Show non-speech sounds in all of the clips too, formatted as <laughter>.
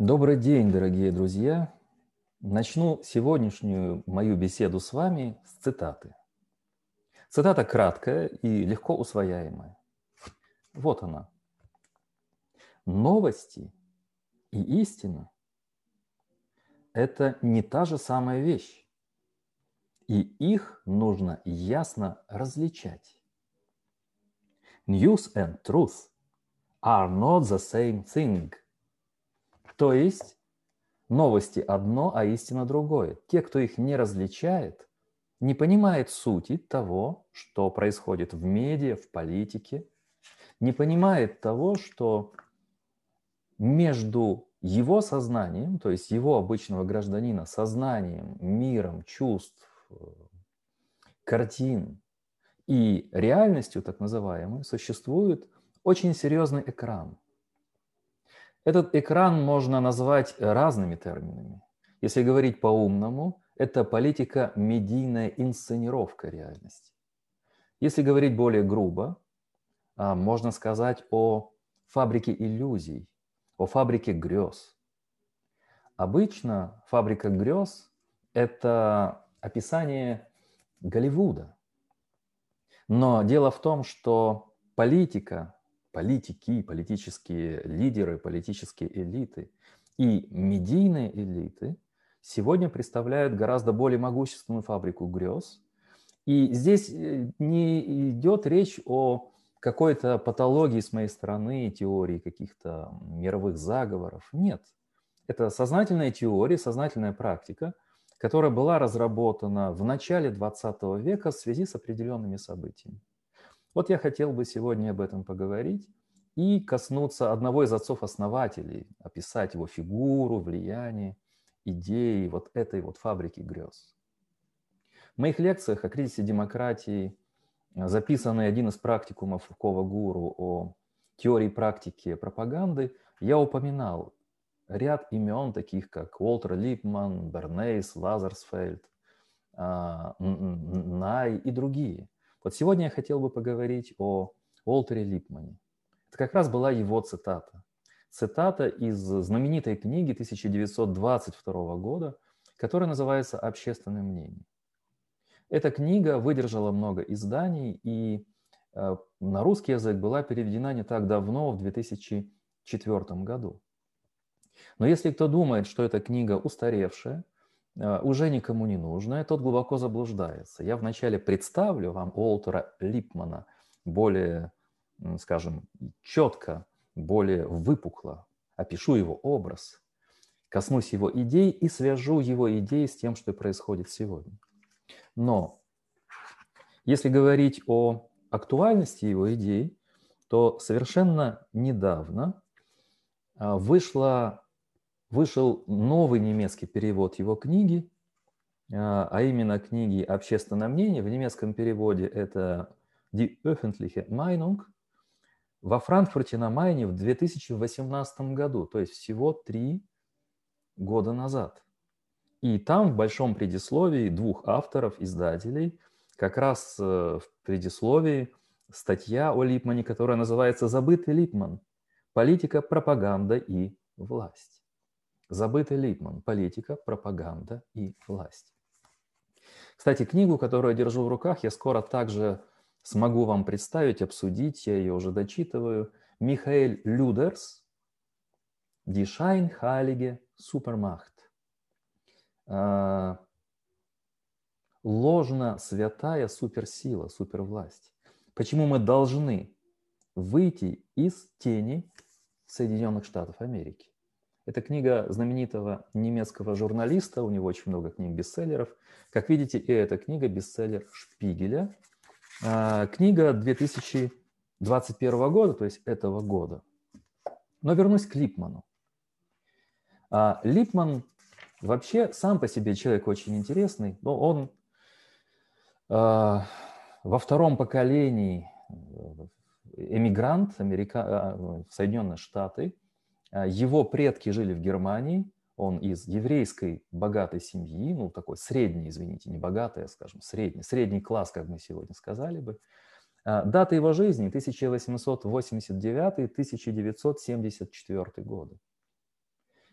Добрый день, дорогие друзья. Начну сегодняшнюю мою беседу с вами с цитаты. Цитата краткая и легко усвояемая. Вот она. Новости и истина – это не та же самая вещь, и их нужно ясно различать. News and truth are not the same thing – то есть новости одно, а истина другое. Те, кто их не различает, не понимает сути того, что происходит в медиа, в политике, не понимает того, что между его сознанием, то есть его обычного гражданина, сознанием, миром, чувств, картин и реальностью, так называемой, существует очень серьезный экран – этот экран можно назвать разными терминами. Если говорить по-умному, это политика медийная инсценировка реальности. Если говорить более грубо, а, можно сказать о фабрике иллюзий, о фабрике грез. Обычно фабрика грез – это описание Голливуда. Но дело в том, что политика политики, политические лидеры, политические элиты и медийные элиты сегодня представляют гораздо более могущественную фабрику грез. И здесь э, не идет речь о какой-то патологии с моей стороны, теории каких-то мировых заговоров. Нет. Это сознательная теория, сознательная практика, которая была разработана в начале 20 века в связи с определенными событиями. Вот я хотел бы сегодня об этом поговорить и коснуться одного из отцов-основателей, описать его фигуру, влияние, идеи вот этой вот фабрики грез. В моих лекциях о кризисе демократии, записанный один из практикумов Кова Гуру о теории практики пропаганды, я упоминал ряд имен, таких как Уолтер Липман, Бернейс, Лазерсфельд, а, Най и другие – вот сегодня я хотел бы поговорить о Уолтере Липмане. Это как раз была его цитата. Цитата из знаменитой книги 1922 года, которая называется «Общественное мнение». Эта книга выдержала много изданий и э, на русский язык была переведена не так давно, в 2004 году. Но если кто думает, что эта книга устаревшая, уже никому не нужное, тот глубоко заблуждается. Я вначале представлю вам Уолтера Липмана более, скажем, четко, более выпукло, опишу его образ, коснусь его идей и свяжу его идеи с тем, что происходит сегодня. Но если говорить о актуальности его идей, то совершенно недавно а, вышла вышел новый немецкий перевод его книги, а, а именно книги «Общественное мнение». В немецком переводе это «Die öffentliche Meinung» во Франкфурте на Майне в 2018 году, то есть всего три года назад. И там в большом предисловии двух авторов, издателей, как раз э, в предисловии статья о Липмане, которая называется «Забытый Липман. Политика, пропаганда и власть». Забытый Липман. Политика, пропаганда и власть. Кстати, книгу, которую я держу в руках, я скоро также смогу вам представить, обсудить. Я ее уже дочитываю. Михаэль Людерс Die Supermacht. А, ложно святая суперсила, супервласть. Почему мы должны выйти из тени Соединенных Штатов Америки? Это книга знаменитого немецкого журналиста, у него очень много книг-бестселлеров. Как видите, и эта книга бестселлер Шпигеля. А, книга 2021 года, то есть этого года. Но вернусь к Липману. А, Липман вообще сам по себе человек очень интересный, но он а, во втором поколении эмигрант Америка... в Соединенные Штаты – его предки жили в Германии, он из еврейской богатой семьи, ну такой средний, извините, не богатый, а, скажем, средний, средний класс, как мы сегодня сказали бы. А, дата его жизни 1889-1974 годы.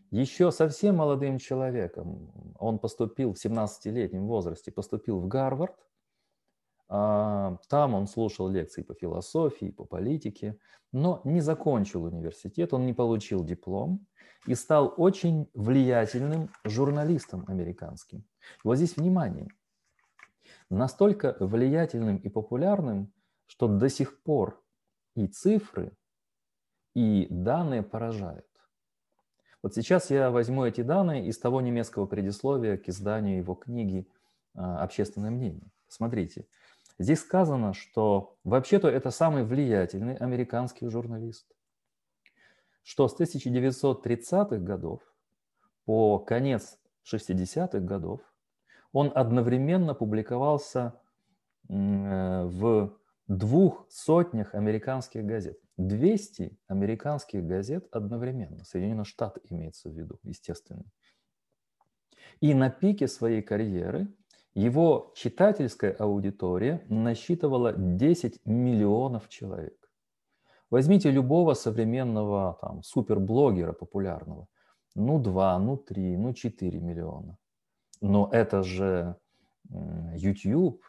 еще совсем молодым человеком, он поступил в 17-летнем возрасте, поступил в Гарвард, там он слушал лекции по философии, по политике, но не закончил университет, он не получил диплом и стал очень влиятельным журналистом американским. И вот здесь внимание. Настолько влиятельным и популярным, что до сих пор и цифры, и данные поражают. Вот сейчас я возьму эти данные из того немецкого предисловия к изданию его книги а, «Общественное мнение». Смотрите, здесь сказано, что вообще-то это самый влиятельный американский журналист, что с 1930-х годов по конец 60-х годов он одновременно публиковался э, в двух сотнях американских газет. 200 американских газет одновременно. Соединенные Штаты имеется в виду, естественно. И на пике своей карьеры его читательская аудитория насчитывала 10 миллионов человек. Возьмите любого современного там, суперблогера популярного. Ну, 2, ну, 3, ну, 4 миллиона. Но это же YouTube,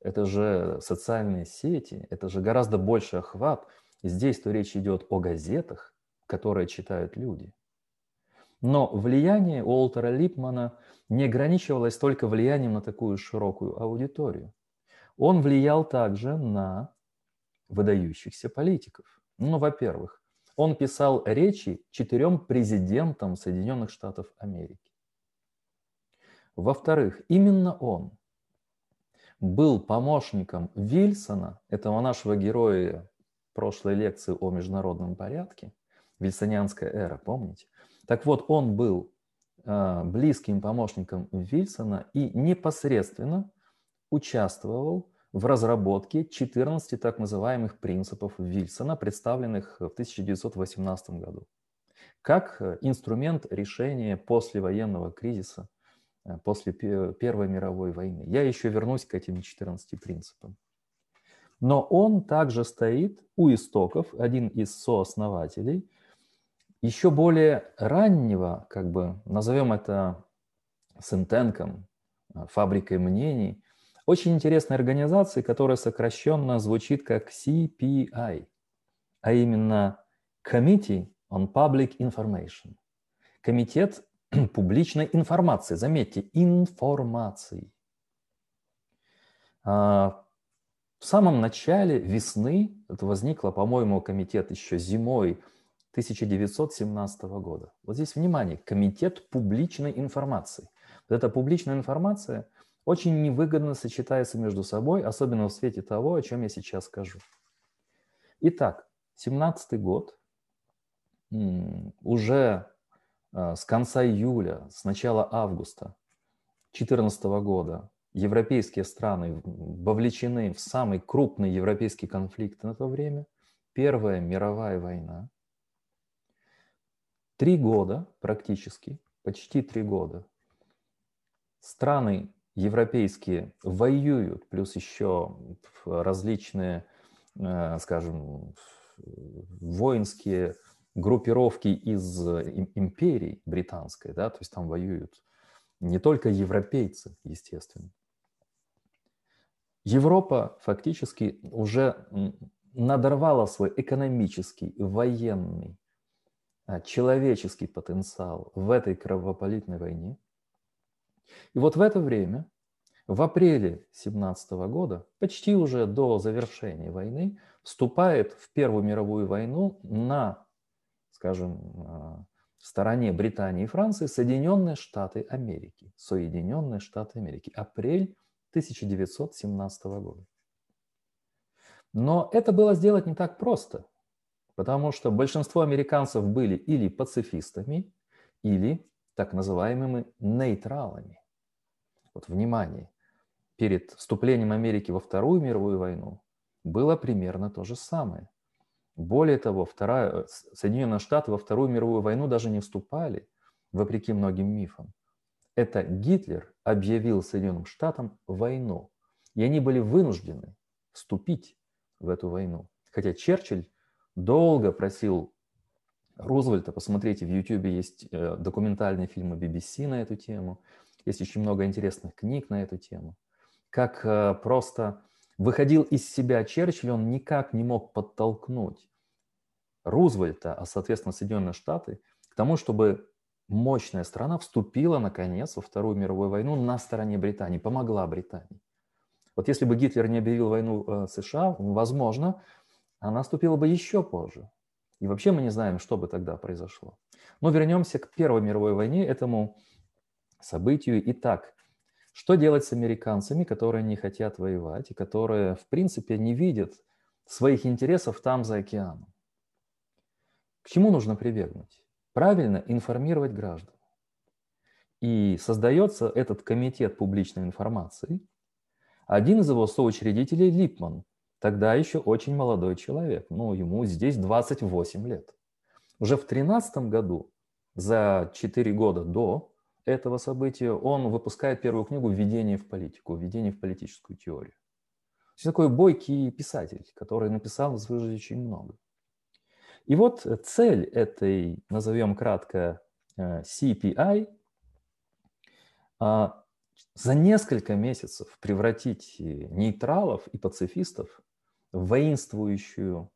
это же социальные сети, это же гораздо больше охват. Здесь то речь идет о газетах, которые читают люди. Но влияние Уолтера Липмана не ограничивалось только влиянием на такую широкую аудиторию. Он влиял также на выдающихся политиков. Ну, во-первых, он писал речи четырем президентам Соединенных Штатов Америки. Во-вторых, именно он был помощником Вильсона, этого нашего героя прошлой лекции о международном порядке, вильсонианская эра, помните? Так вот, он был близким помощником Вильсона и непосредственно участвовал в разработке 14 так называемых принципов Вильсона, представленных в 1918 году, как э, инструмент решения послевоенного кризиса Э, после Первой мировой войны. Я еще вернусь к этим 14 принципам. Но он также стоит у истоков, один из сооснователей, еще более раннего, как бы назовем это сентенком, э, фабрикой мнений, очень интересной организации, которая сокращенно звучит как CPI, а именно Committee on Public Information. Комитет <clears throat> публичной информации. Заметьте, информации. А, в самом начале весны, это возникло, по-моему, комитет еще зимой 1917 года. Вот здесь внимание, комитет публичной информации. Вот эта публичная информация очень невыгодно сочетается между собой, особенно в свете того, о чем я сейчас скажу. Итак, 17 год, уже а, с конца июля, с начала августа 2014 года европейские страны вовлечены в самый крупный европейский конфликт на то время, Первая мировая война. Три года практически, почти три года, страны европейские воюют, плюс еще различные, э, скажем, воинские группировки из э, империи британской, да, то есть там воюют не только европейцы, естественно. Европа фактически уже надорвала свой экономический, военный, человеческий потенциал в этой кровопролитной войне. И вот в это время, в апреле 17 года, почти уже до завершения войны, вступает в Первую мировую войну на скажем, а, стороне Британии и Франции Соединенные Штаты Америки. Соединенные Штаты Америки. Апрель 1917 года. Но это было сделать не так просто, потому что большинство американцев были или пацифистами, или так называемыми нейтралами. Вот внимание, перед вступлением Америки во Вторую мировую войну было примерно то же самое. Более того, вторая, э, Соединенные Штаты во Вторую мировую войну даже не вступали, вопреки многим мифам. Это Гитлер объявил Соединенным Штатам войну, и они были вынуждены вступить в эту войну. Хотя Черчилль долго просил Рузвельта. Посмотрите, в YouTube есть э, документальные фильмы BBC на эту тему. Есть очень много интересных книг на эту тему. Как э, просто выходил из себя Черчилль, он никак не мог подтолкнуть Рузвельта, а, соответственно, Соединенные Штаты, к тому, чтобы мощная страна вступила, наконец, во Вторую мировую войну на стороне Британии, помогла Британии. Вот если бы Гитлер не объявил войну э, США, возможно, она вступила бы еще позже. И вообще мы не знаем, что бы тогда произошло. Но вернемся к Первой мировой войне, этому событию. Итак, что делать с американцами, которые не хотят воевать и которые, в принципе, не видят своих интересов там, за океаном? К чему нужно прибегнуть? Правильно информировать граждан. И создается этот комитет публичной информации. Один из его соучредителей Липман, тогда еще очень молодой человек, ну, ему здесь 28 лет. Уже в 13 году, за 4 года до этого события, он выпускает первую книгу «Введение в политику», «Введение в политическую теорию». То такой бойкий писатель, который написал в очень много. И вот цель этой, назовем кратко, э, CPI, а, за несколько месяцев превратить нейтралов и пацифистов воинствующую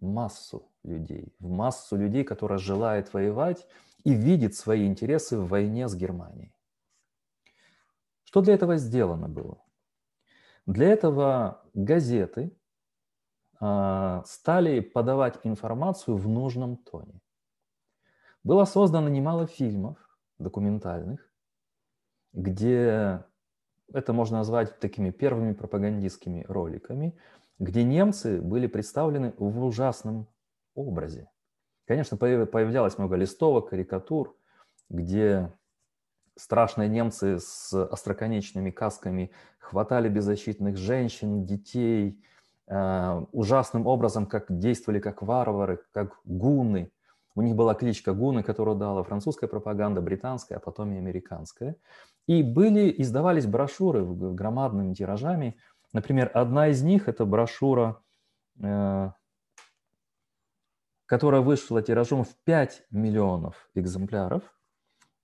массу людей, в массу людей, которая желает воевать и видит свои интересы в войне с Германией. Что для этого сделано было? Для этого газеты а, стали подавать информацию в нужном тоне. Было создано немало фильмов документальных, где это можно назвать такими первыми пропагандистскими роликами, где немцы были представлены в ужасном образе. Конечно, появлялось много листовок, карикатур, где страшные немцы с остроконечными касками хватали беззащитных женщин, детей – Э, ужасным образом, как действовали как варвары, как гуны. У них была кличка гуны, которую дала французская пропаганда, британская, а потом и американская. И были, издавались брошюры громадными тиражами. Например, одна из них – это брошюра, э, которая вышла тиражом в 5 миллионов экземпляров.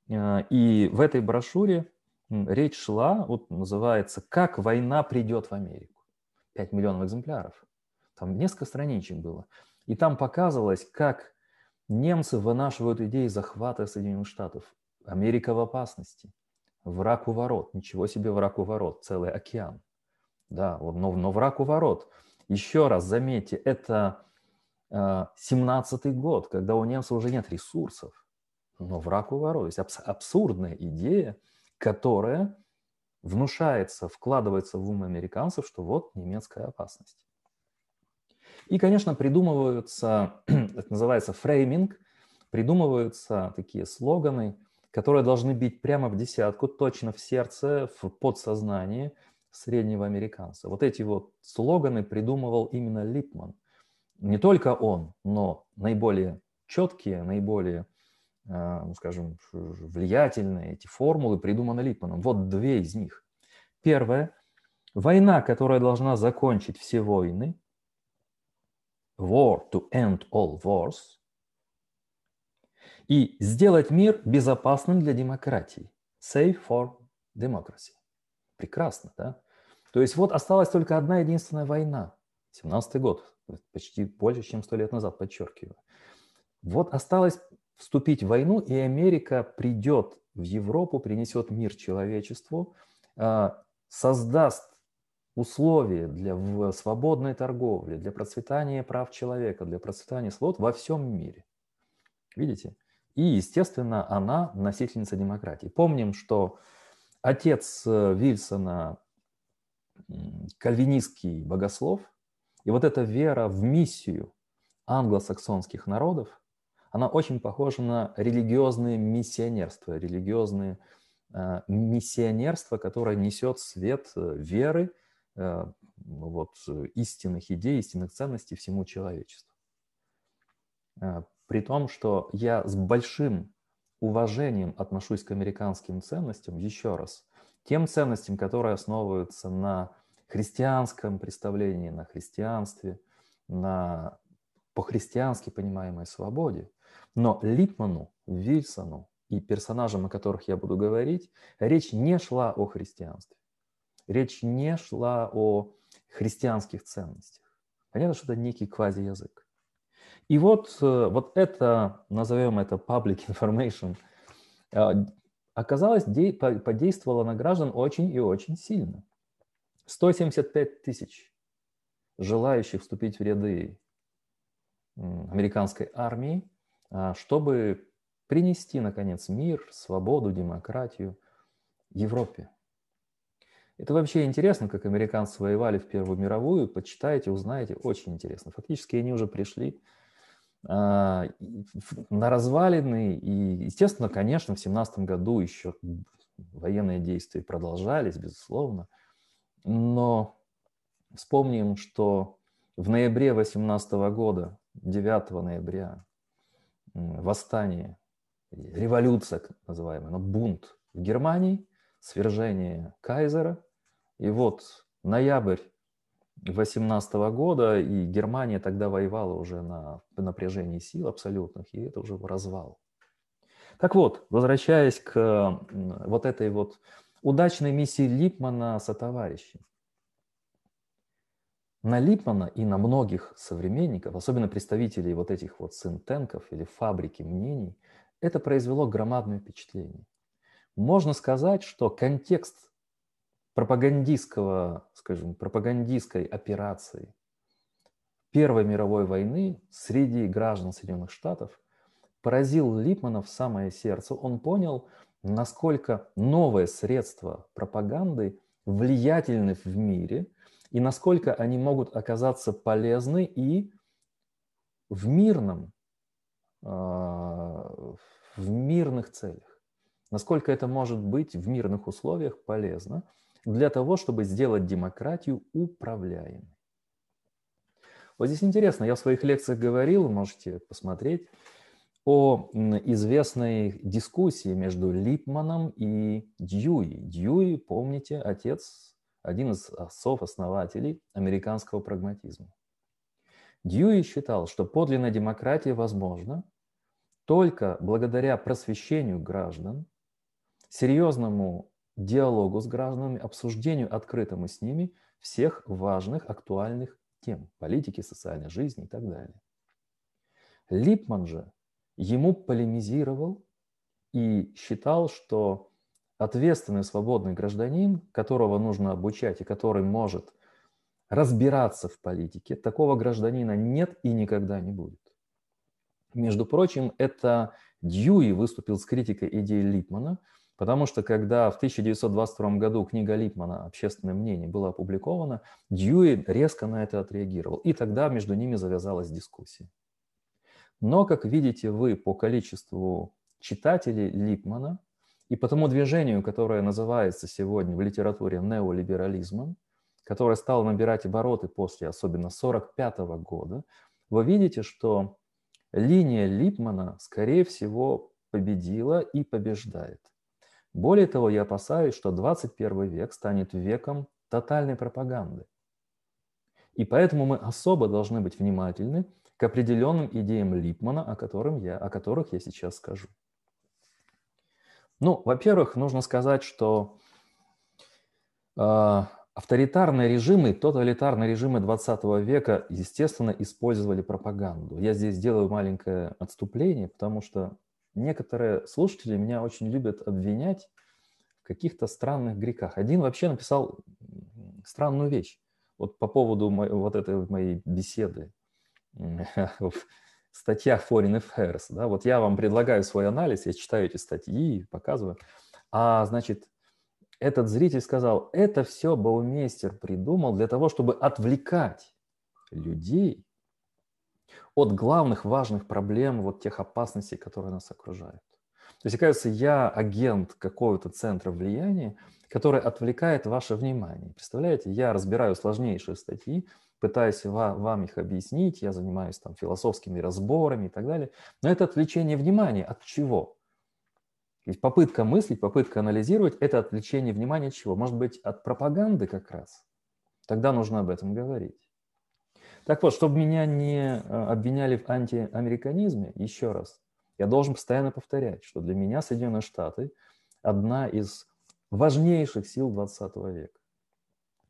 Э, и в этой брошюре речь шла, вот называется «Как война придет в Америку». 5 миллионов экземпляров. Там несколько страничек было. И там показывалось, как немцы вынашивают идеи захвата Соединенных Штатов. Америка в опасности. Враг у ворот. Ничего себе враг у ворот. Целый океан. Да, но, но враг у ворот. Еще раз заметьте, это э, 17-й год, когда у немцев уже нет ресурсов. Но враг у ворот. То есть абс- абсурдная идея, которая внушается, вкладывается в ум американцев, что вот немецкая опасность. И, конечно, придумываются, <clears throat> это называется фрейминг, придумываются такие слоганы, которые должны бить прямо в десятку, точно в сердце, в подсознании среднего американца. Вот эти вот слоганы придумывал именно Липман. Не только он, но наиболее четкие, наиболее а, ну, скажем, влиятельные, эти формулы придуманы Липманом. Вот две из них. Первое. Война, которая должна закончить все войны. War to end all wars. И сделать мир безопасным для демократии. Safe for democracy. Прекрасно, да? То есть вот осталась только одна единственная война. 17-й год, почти больше, чем сто лет назад, подчеркиваю. Вот осталось вступить в войну, и Америка придет в Европу, принесет мир человечеству, а, создаст условия для свободной торговли, для процветания прав человека, для процветания свобод во всем мире. Видите? И, естественно, она носительница демократии. Помним, что отец э, Вильсона кальвинистский богослов, и вот эта вера в миссию англосаксонских народов – она очень похожа на религиозное миссионерство, религиозное э, миссионерство, которое несет свет э, веры, э, вот, истинных идей, истинных ценностей всему человечеству. При том, что я с большим уважением отношусь к американским ценностям, еще раз, тем ценностям, которые основываются на христианском представлении, на христианстве, на по-христиански понимаемой свободе – Но Липману, Вильсону и персонажам, о которых я буду говорить, речь не шла о христианстве. Речь не шла о христианских ценностях. Понятно, что это некий квази-язык. И вот, э, вот это, назовем это public <laughs> information, оказалось, подействовало на граждан очень и очень сильно. 175 тысяч желающих вступить в ряды американской армии, а, чтобы принести, наконец, мир, свободу, демократию Европе. Это вообще интересно, как американцы воевали в Первую мировую. Почитайте, узнаете. Очень интересно. Фактически они уже пришли на развалины. И, естественно, конечно, в 17 году еще военные действия продолжались, безусловно. Но вспомним, что в ноябре 18 года, 9 ноября, восстание, революция называемая, но бунт в Германии, свержение кайзера. И вот ноябрь 18 года, и Германия тогда воевала уже на напряжении сил абсолютных, и это уже развал. Так вот, возвращаясь к вот этой вот удачной миссии Липмана со товарищем. На Липмана и на многих современников, особенно представителей вот этих вот синтенков или фабрики мнений, это произвело громадное впечатление. Можно сказать, что контекст пропагандистского, скажем, пропагандистской операции Первой мировой войны среди граждан Соединенных Штатов поразил Липмана в самое сердце. Он понял, насколько новые средства пропаганды влиятельны в мире и насколько они могут оказаться полезны и в мирном, а, в мирных целях. Насколько это может быть в мирных условиях полезно для того, чтобы сделать демократию управляемой. Вот здесь интересно, я в своих лекциях говорил, можете посмотреть, о известной дискуссии между Липманом и Дьюи. Дьюи, помните, отец, один из отцов-основателей американского прагматизма. Дьюи считал, что подлинная демократия возможна только благодаря просвещению граждан, серьезному диалогу с гражданами, обсуждению открытому с ними всех важных, актуальных тем политики, социальной жизни и так далее. Липман же ему полемизировал и считал, что ответственный свободный гражданин, которого нужно обучать и который может разбираться в политике, такого гражданина нет и никогда не будет. Между прочим, это Дьюи выступил с критикой идеи Липмана, потому что когда в 1922 году книга Липмана «Общественное мнение» была опубликована, Дьюи резко на это отреагировал, и тогда между ними завязалась дискуссия. Но, как видите вы по количеству читателей Липмана и по тому движению, которое называется сегодня в литературе неолиберализмом, которое стало набирать обороты после особенно 1945 года, вы видите, что линия Липмана, скорее всего, победила и побеждает. Более того, я опасаюсь, что 21 век станет веком тотальной пропаганды. И поэтому мы особо должны быть внимательны к определенным идеям Липмана, о, котором я, о которых я сейчас скажу. Ну, во-первых, нужно сказать, что э, авторитарные режимы, тоталитарные режимы 20 века, естественно, использовали пропаганду. Я здесь делаю маленькое отступление, потому что некоторые слушатели меня очень любят обвинять в каких-то странных грехах. Один вообще написал странную вещь вот по поводу вот этой моей беседы <laughs> в статьях Foreign Affairs. Да, вот я вам предлагаю свой анализ, я читаю эти статьи, показываю. А, значит, этот зритель сказал, это все Баумейстер придумал для того, чтобы отвлекать людей от главных важных проблем, вот тех опасностей, которые нас окружают. То есть, оказывается, я агент какого-то центра влияния, который отвлекает ваше внимание. Представляете, я разбираю сложнейшие статьи, пытаюсь вам их объяснить, я занимаюсь там философскими разборами и так далее. Но это отвлечение внимания от чего? Ведь попытка мыслить, попытка анализировать – это отвлечение внимания от чего? Может быть, от пропаганды как раз? Тогда нужно об этом говорить. Так вот, чтобы меня не э, обвиняли в антиамериканизме, еще раз, Я должен постоянно повторять, что для меня Соединенные Штаты одна из важнейших сил 20 века.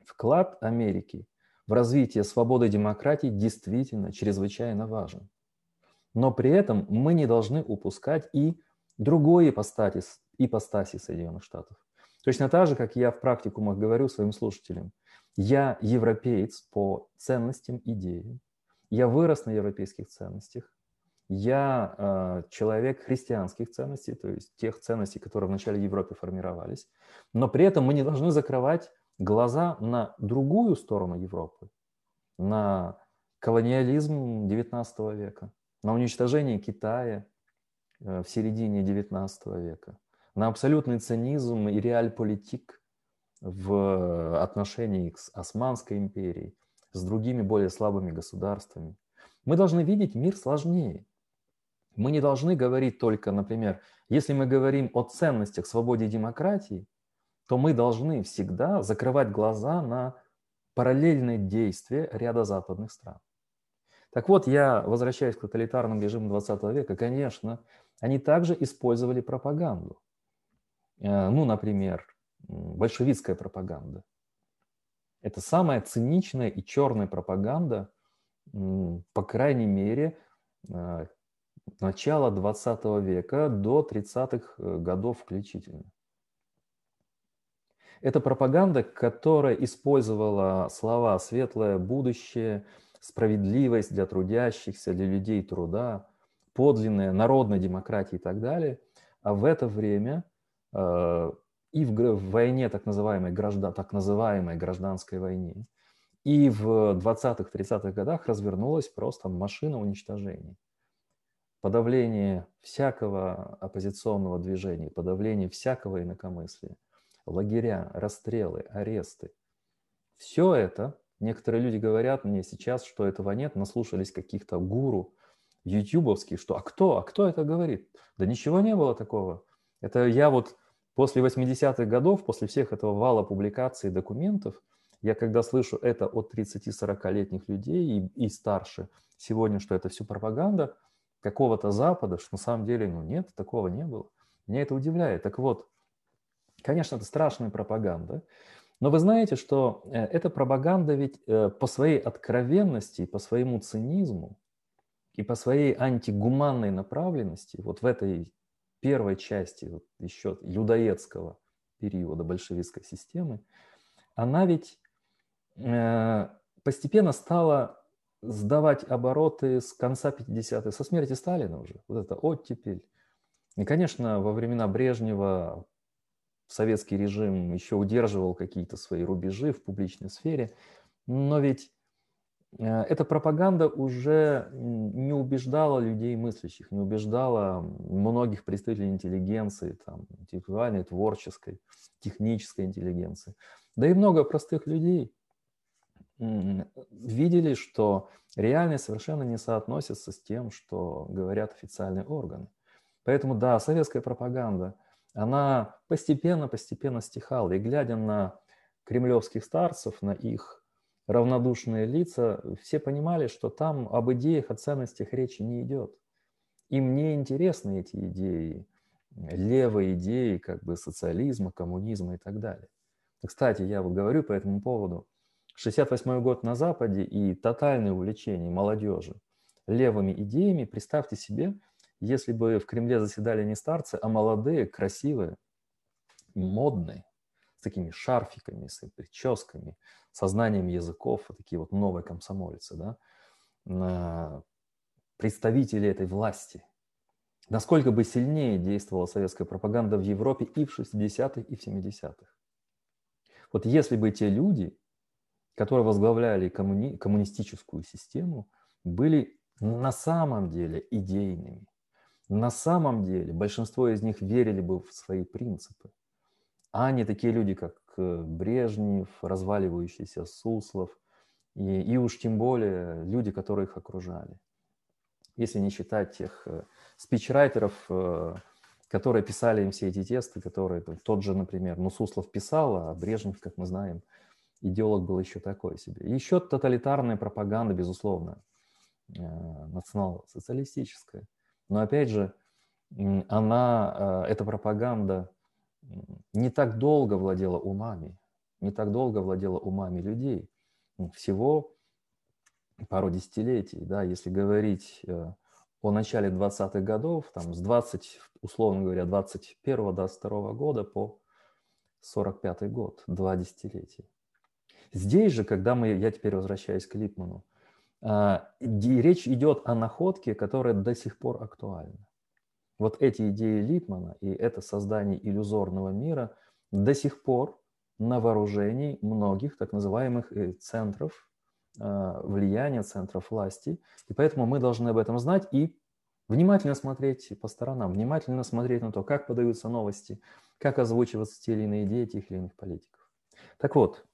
Вклад Америки в развитие свободы и демократии действительно чрезвычайно важен. Но при этом мы не должны упускать и другой ипостаси, ипостаси Соединенных Штатов. Точно так же, как я в практикумах говорю своим слушателям, я европеец по ценностям, идеям. Я вырос на европейских ценностях. Я э, человек христианских ценностей, то есть тех ценностей, которые в начале Европы формировались. Но при этом мы не должны закрывать глаза на другую сторону Европы, на колониализм XIX века, на уничтожение Китая э, в середине XIX века, на абсолютный цинизм и реаль-политик в отношении с Османской империей, с другими более слабыми государствами. Мы должны видеть мир сложнее. Мы не должны говорить только, например, если мы говорим о ценностях свободе и демократии, то мы должны всегда закрывать глаза на параллельные действия ряда западных стран. Так вот, я возвращаюсь к тоталитарным режимам 20 века. Конечно, они также использовали пропаганду. Э, ну, например, большевистская пропаганда. Это самая циничная и черная пропаганда, по крайней мере, э, начала 20 века до 30-х э, годов включительно. Это пропаганда, которая использовала слова «светлое будущее», «справедливость для трудящихся», «для людей труда», «подлинная народная демократия» и так далее. А в это время э, и в, войне, так называемой, граждан, так называемой гражданской войне, и в 20-х, 30-х годах развернулась просто машина уничтожения. Подавление всякого оппозиционного движения, подавление всякого инакомыслия, лагеря, расстрелы, аресты. Все это, некоторые люди говорят мне сейчас, что этого нет, наслушались каких-то гуру ютубовских, что а кто, а кто это говорит? Да ничего не было такого. Это я вот После 80-х годов, после всех этого вала публикаций и документов, я когда слышу это от 30-40-летних людей и, и старше сегодня, что это все пропаганда какого-то Запада, что на самом деле, ну нет, такого не было. Меня это удивляет. Так вот, конечно, это страшная пропаганда, но вы знаете, что э, эта пропаганда ведь э, по своей откровенности, по своему цинизму и по своей антигуманной направленности, вот в этой первой части вот еще людоедского периода большевистской системы, она ведь э, постепенно стала сдавать обороты с конца 50-х, со смерти Сталина уже. Вот это оттепель. И, конечно, во времена Брежнева советский режим еще удерживал какие-то свои рубежи в публичной сфере, но ведь эта пропаганда уже не убеждала людей мыслящих, не убеждала многих представителей интеллигенции, там, интеллектуальной, творческой, технической интеллигенции. Да и много простых людей видели, что реальность совершенно не соотносится с тем, что говорят официальные органы. Поэтому, да, советская пропаганда, она постепенно-постепенно стихала. И глядя на кремлевских старцев, на их равнодушные лица, все понимали, что там об идеях, о ценностях речи не идет. Им не интересны эти идеи, левые идеи как бы социализма, коммунизма и так далее. Кстати, я вот говорю по этому поводу. 68 год на Западе и тотальное увлечение молодежи левыми идеями, представьте себе, если бы в Кремле заседали не старцы, а молодые, красивые, модные, такими шарфиками, с прическами, сознанием языков, такие вот новые комсомольцы, да, представители этой власти. Насколько бы сильнее действовала советская пропаганда в Европе и в 60-х, и в 70-х. Вот если бы те люди, которые возглавляли коммуни... коммунистическую систему, были на самом деле идейными, на самом деле большинство из них верили бы в свои принципы, а не такие люди, как Брежнев, разваливающийся Суслов, и, и уж тем более люди, которые их окружали. Если не считать тех э, спичрайтеров, э, которые писали им все эти тесты, которые тот же, например, ну, Суслов писал, а Брежнев, как мы знаем, идеолог был еще такой себе. еще тоталитарная пропаганда, безусловно, э, национал-социалистическая. Но опять же, она, эта пропаганда не так долго владела умами, не так долго владела умами людей. Всего пару десятилетий, да, если говорить э, о начале 20-х годов, там с 20, условно говоря, 21 22 года по 45 год, два десятилетия. Здесь же, когда мы, я теперь возвращаюсь к Липману, а, речь идет о находке, которая до сих пор актуальна. Вот эти идеи Липмана и это создание иллюзорного мира до сих пор на вооружении многих так называемых э, центров а, влияния, центров власти. И поэтому мы должны об этом знать и внимательно смотреть по сторонам, внимательно смотреть на то, как подаются новости, как озвучиваются те или иные идеи тех или иных политиков. Так вот,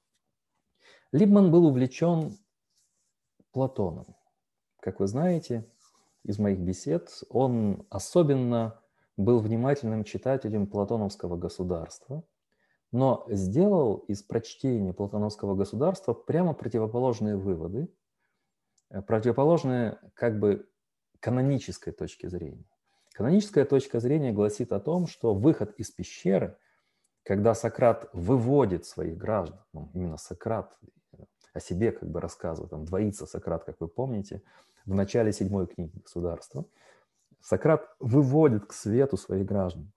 Либман был увлечен Платоном. Как вы знаете из моих бесед, он особенно был внимательным читателем платоновского государства, но сделал из прочтения платоновского государства прямо противоположные выводы, э, противоположные как бы канонической точки зрения. Каноническая точка зрения гласит о том, что выход из пещеры, когда Сократ выводит своих граждан, ну, именно Сократ о себе как бы рассказывает, там двоится Сократ, как вы помните, в начале седьмой книги «Государство». Сократ выводит к свету своих граждан.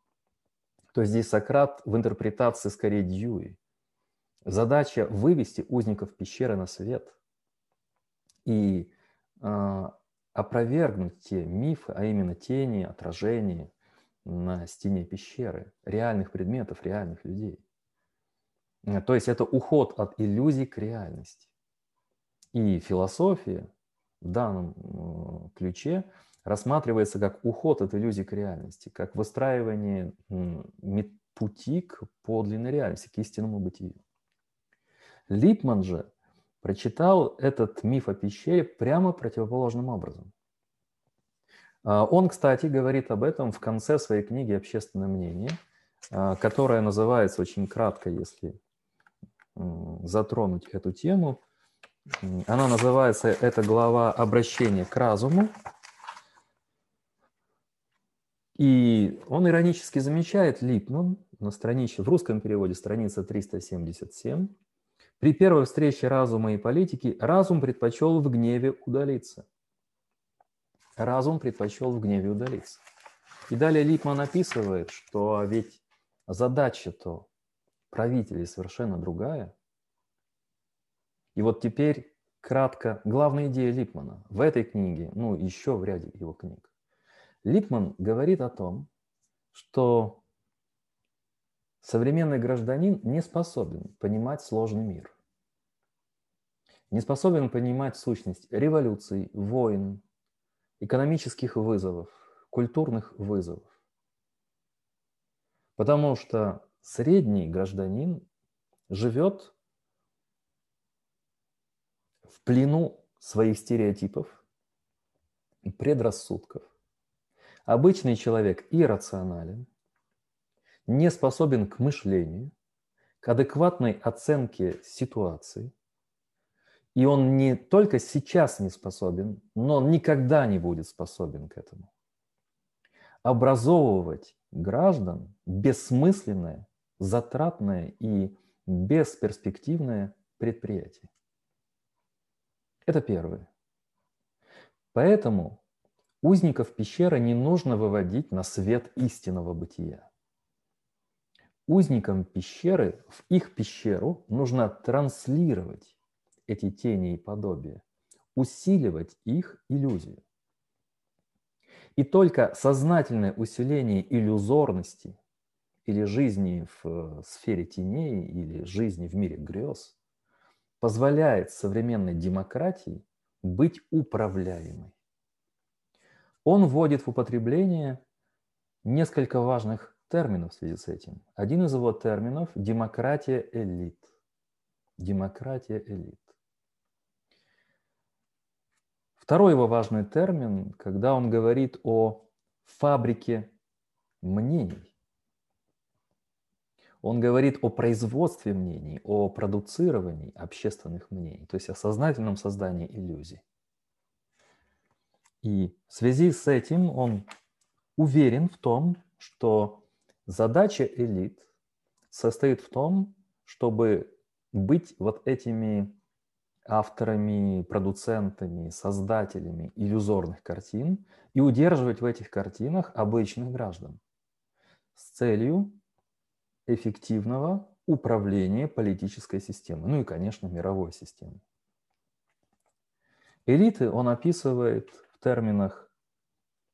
То есть здесь Сократ в интерпретации скорее Дьюи. Задача вывести узников пещеры на свет и э, опровергнуть те мифы, а именно тени, отражения на стене пещеры, реальных предметов, реальных людей. Э, то есть это уход от иллюзий к реальности. И философия в данном э, ключе рассматривается как уход от иллюзий к реальности, как выстраивание пути к подлинной реальности, к истинному бытию. Липман же прочитал этот миф о пещере прямо противоположным образом. А, он, кстати, говорит об этом в конце своей книги «Общественное мнение», которая называется очень кратко, если затронуть эту тему. Она называется, эта глава «Обращение к разуму». И он иронически замечает Липман на странице, в русском переводе страница 377. При первой встрече разума и политики разум предпочел в гневе удалиться. Разум предпочел в гневе удалиться. И далее Липман описывает, что ведь задача-то правителей совершенно другая. И вот теперь кратко главная идея Липмана в этой книге, ну еще в ряде его книг. Липман говорит о том, что современный гражданин не способен понимать сложный мир, не способен понимать сущность революций, войн, экономических вызовов, культурных вызовов. Потому что средний гражданин живет в плену своих стереотипов и предрассудков. Обычный человек иррационален, не способен к мышлению, к адекватной оценке ситуации. И он не только сейчас не способен, но он никогда не будет способен к этому. Образовывать граждан бессмысленное затратное и бесперспективное предприятие. Это первое. Поэтому узников пещеры не нужно выводить на свет истинного бытия. Узникам пещеры, в их пещеру нужно транслировать эти тени и подобия, усиливать их иллюзию. И только сознательное усиление иллюзорности или жизни в э, сфере теней, или жизни в мире грез, позволяет современной демократии быть управляемой. Он вводит в употребление несколько важных терминов в связи с этим. Один из его терминов – демократия элит. Демократия элит. Второй его важный термин, когда он говорит о фабрике мнений. Он говорит о производстве мнений, о продуцировании общественных мнений, то есть о сознательном создании иллюзий. И в связи с этим он уверен в том, что задача элит состоит в том, чтобы быть вот этими авторами, продуцентами, создателями иллюзорных картин и удерживать в этих картинах обычных граждан с целью эффективного управления политической системой, ну и, конечно, мировой системой. Элиты он описывает в терминах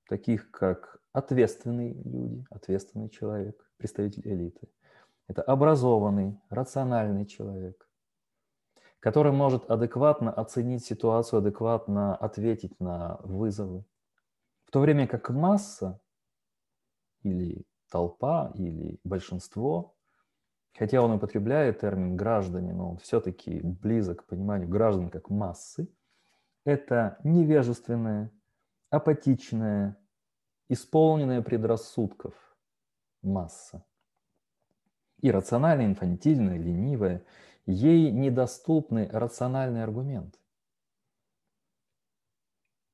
таких, как ответственные люди, ответственный человек, представитель элиты. Это образованный, рациональный человек, который может адекватно оценить ситуацию, адекватно ответить на вызовы. В то время как масса или толпа или большинство, хотя он употребляет термин граждане, но он все-таки близок к пониманию граждан как массы, это невежественная, апатичная, исполненная предрассудков масса. Иррациональная, инфантильная, ленивая – ей недоступны рациональные аргументы.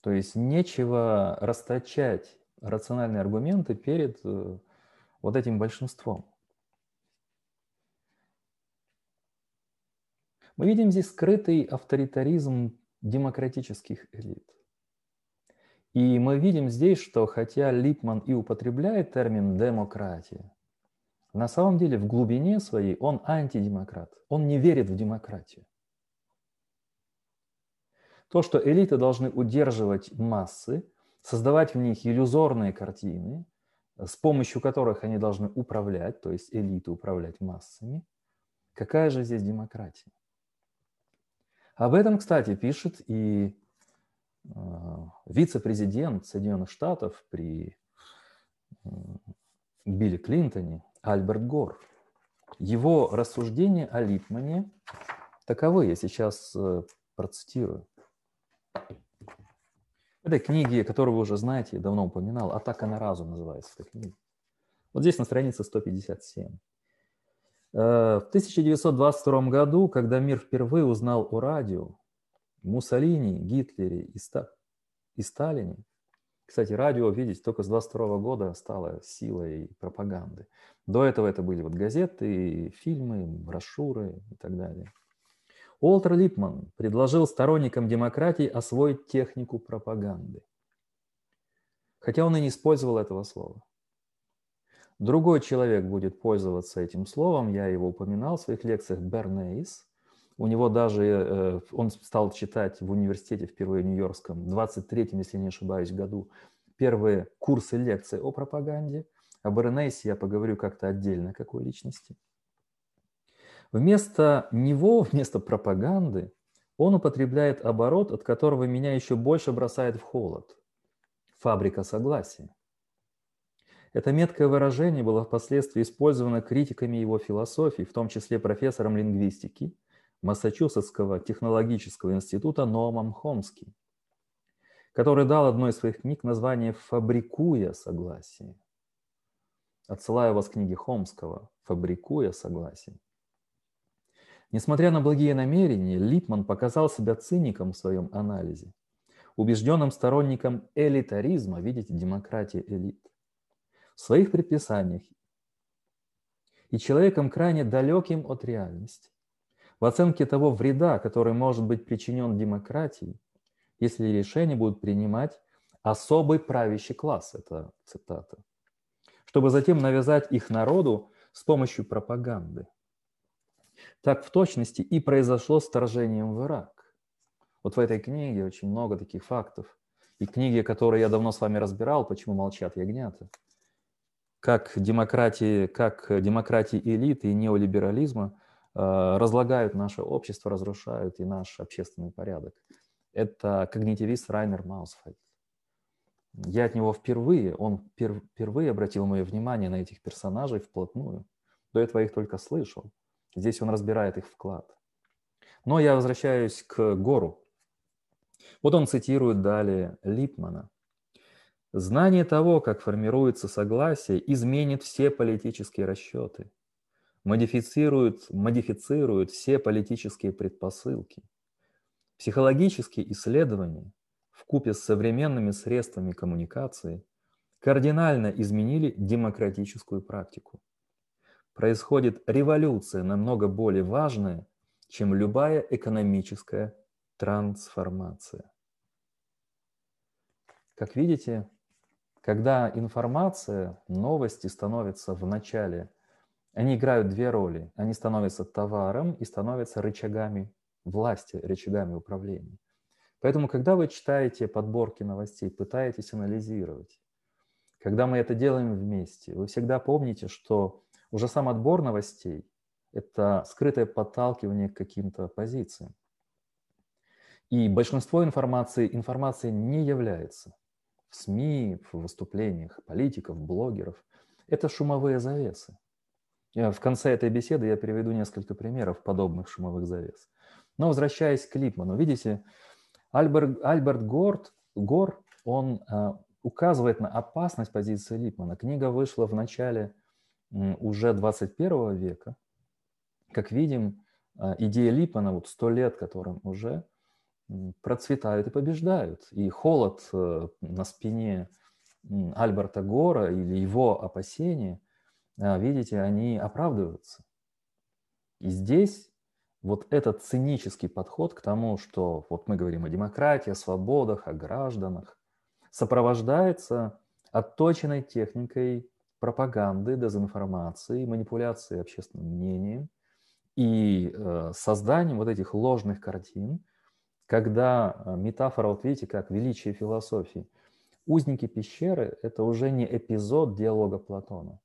То есть нечего расточать рациональные аргументы перед э, вот этим большинством. Мы видим здесь скрытый авторитаризм демократических элит. И мы видим здесь, что хотя Липман и употребляет термин «демократия», на самом деле в глубине своей он антидемократ. Он не верит в демократию. То, что элиты должны удерживать массы, создавать в них иллюзорные картины, с помощью которых они должны управлять, то есть элиты управлять массами, какая же здесь демократия? Об этом, кстати, пишет и э, вице-президент Соединенных Штатов при э, Билли Клинтоне, Альберт Гор. Его рассуждения о Липмане таковы, я сейчас э, процитирую. В этой книге, которую вы уже знаете, я давно упоминал, «Атака на разум» называется эта книга. Вот здесь на странице 157. Э, в 1922 году, когда мир впервые узнал о радио, Муссолини, Гитлере и Сталине, кстати, радио, видите, только с 22 года стало силой пропаганды. До этого это были вот газеты, фильмы, брошюры и так далее. Уолтер Липман предложил сторонникам демократии освоить технику пропаганды. Хотя он и не использовал этого слова. Другой человек будет пользоваться этим словом, я его упоминал в своих лекциях, Бернейс. У него даже, э, он стал читать в университете впервые в Нью-Йоркском, в 23-м, если не ошибаюсь, году, первые курсы лекций о пропаганде. Об Бернейсе я поговорю как-то отдельно, какой личности. Вместо него, <laughs> вместо пропаганды, он употребляет оборот, от которого меня еще больше бросает в холод. Фабрика согласия. Это меткое выражение было впоследствии использовано критиками его философии, в том числе профессором лингвистики Массачусетского технологического института Номом Хомски, который дал одной из своих книг название «Фабрикуя согласие». Отсылаю вас к книге Хомского «Фабрикуя согласие». Несмотря на благие намерения, Липман показал себя циником в своем анализе, убежденным сторонником элитаризма, видите, демократии элит, в своих предписаниях и человеком крайне далеким от реальности, в оценке того вреда, который может быть причинен демократии, если решения будут принимать особый правящий класс, это цитата, чтобы затем навязать их народу с помощью пропаганды. Так в точности и произошло с вторжением в Ирак. Вот в этой книге очень много таких фактов. И книги, которые я давно с вами разбирал, «Почему молчат ягнята», как демократии, как демократии элиты и неолиберализма э, разлагают наше общество, разрушают и наш общественный порядок. Это когнитивист Райнер Маусфельд. Я от него впервые, он пер, впервые обратил мое внимание на этих персонажей вплотную. До этого я их только слышал. Здесь он разбирает их вклад. Но я возвращаюсь к Гору. Вот он цитирует далее Липмана. Знание того, как формируется согласие, изменит все политические расчеты, модифицирует, модифицирует все политические предпосылки. Психологические исследования в купе с современными средствами коммуникации кардинально изменили демократическую практику. Происходит революция намного более важная, чем любая экономическая трансформация. Как видите, когда информация, новости становятся в начале, они играют две роли. Они становятся товаром и становятся рычагами власти, рычагами управления. Поэтому, когда вы читаете подборки новостей, пытаетесь анализировать, когда мы это делаем вместе, вы всегда помните, что уже сам отбор новостей – это скрытое подталкивание к каким-то позициям. И большинство информации информацией не является. В СМИ, в выступлениях политиков, блогеров – это шумовые завесы. В конце этой беседы я приведу несколько примеров подобных шумовых завес. Но возвращаясь к Липману, видите, Альберт, Альберт Горд, Гор, он э, указывает на опасность позиции Липмана. Книга вышла в начале уже 21 века. Как видим, э, идея Липмана, вот сто лет которым уже, процветают и побеждают. И холод э, на спине Альберта Гора или его опасения, э, видите, они оправдываются. И здесь вот этот цинический подход к тому, что вот мы говорим о демократии, о свободах, о гражданах, сопровождается отточенной техникой пропаганды, дезинформации, манипуляции общественным мнением и э, созданием вот этих ложных картин, когда э, метафора, вот видите, как величие философии, узники пещеры – это уже не эпизод диалога Платона.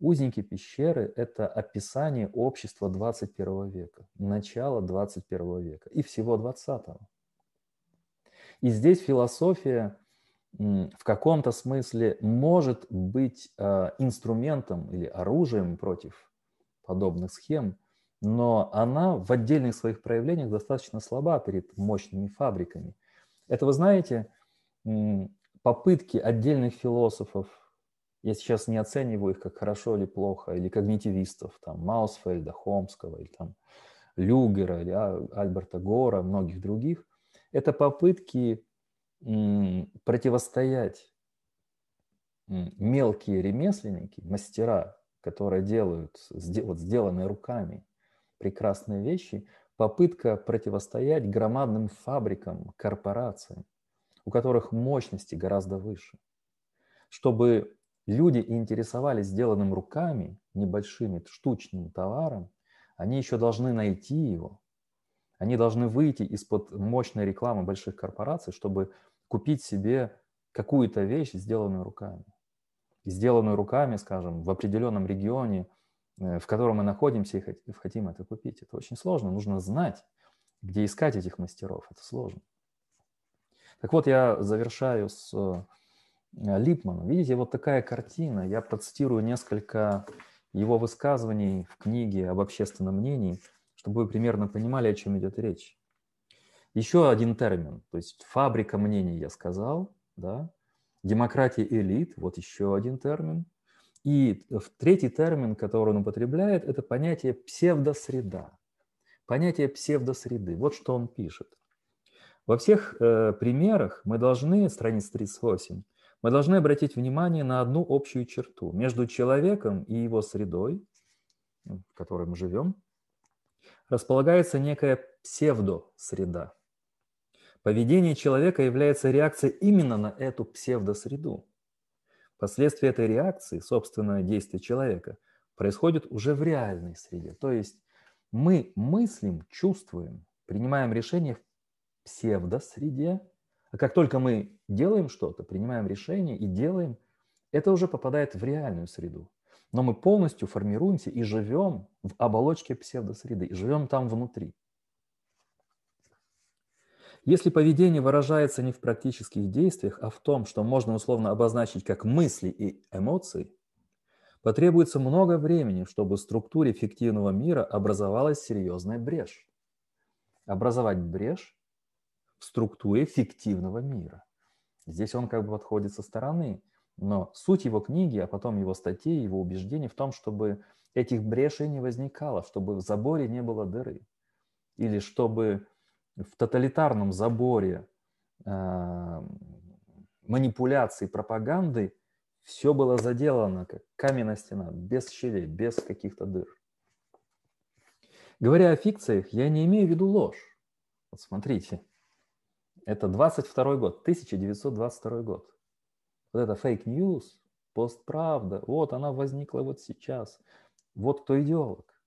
Узники пещеры – это описание общества 21 века, начала 21 века и всего 20 -го. И здесь философия в каком-то смысле может быть э, инструментом или оружием против подобных схем, но она в отдельных своих проявлениях достаточно слаба перед мощными фабриками. Это, вы знаете, попытки отдельных философов я сейчас не оцениваю их как хорошо или плохо, или когнитивистов, там, Маусфельда, Хомского, или там, Люгера, или а, Альберта Гора, многих других. Это попытки противостоять мелкие ремесленники, мастера, которые делают вот, сделанные руками прекрасные вещи, попытка противостоять громадным фабрикам, корпорациям, у которых мощности гораздо выше, чтобы люди интересовались сделанным руками, небольшими, штучным товаром, они еще должны найти его. Они должны выйти из-под мощной рекламы больших корпораций, чтобы купить себе какую-то вещь, сделанную руками. И сделанную руками, скажем, в определенном регионе, э, в котором мы находимся и хотим это купить. Это очень сложно. Нужно знать, где искать этих мастеров. Это сложно. Так вот, я завершаю с Э, Липмана. Видите, вот такая картина. Я процитирую несколько его высказываний в книге об общественном мнении, чтобы вы примерно понимали, о чем идет речь. Еще один термин, то есть фабрика мнений, я сказал, да, демократия элит, вот еще один термин. И третий термин, который он употребляет, это понятие псевдосреда. Понятие псевдосреды. Вот что он пишет. Во всех э, примерах мы должны, страница 38, мы должны обратить внимание на одну общую черту. Между человеком и его средой, в которой мы живем, располагается некая псевдосреда. Поведение человека является реакцией именно на эту псевдосреду. Последствия этой реакции, собственное действие человека, происходит уже в реальной среде. То есть мы мыслим, чувствуем, принимаем решения в псевдосреде, а как только мы делаем что-то, принимаем решение и делаем, это уже попадает в реальную среду. Но мы полностью формируемся и живем в оболочке псевдосреды, и живем там внутри. Если поведение выражается не в практических действиях, а в том, что можно условно обозначить как мысли и эмоции, потребуется много времени, чтобы в структуре фиктивного мира образовалась серьезная брешь. Образовать брешь в структуре фиктивного мира. Здесь он как бы подходит со стороны, но суть его книги, а потом его статей, его убеждений в том, чтобы этих брешей не возникало, чтобы в заборе не было дыры. Или чтобы в тоталитарном заборе э, манипуляции, пропаганды Все было заделано, как каменная стена, без щелей, без каких-то дыр. Говоря о фикциях, я не имею в виду ложь. Вот смотрите, это 22 год, 1922 год. Вот это fake news, постправда, вот она возникла вот сейчас. Вот кто идеолог.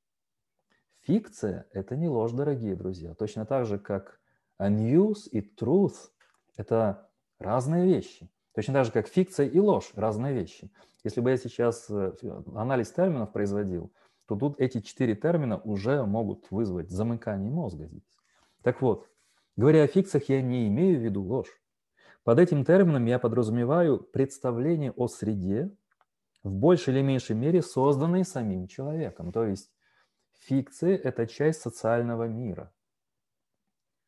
Фикция – это не ложь, дорогие друзья. Точно так же, как news и truth – это разные вещи. Точно так же, как фикция и ложь – разные вещи. Если бы я сейчас э, анализ терминов производил, то тут эти четыре термина уже могут вызвать замыкание мозга здесь. Так вот, говоря о фикциях, я не имею в виду ложь. Под этим термином я подразумеваю представление о среде, в большей или меньшей мере созданной самим человеком. То есть фикции – это часть социального мира,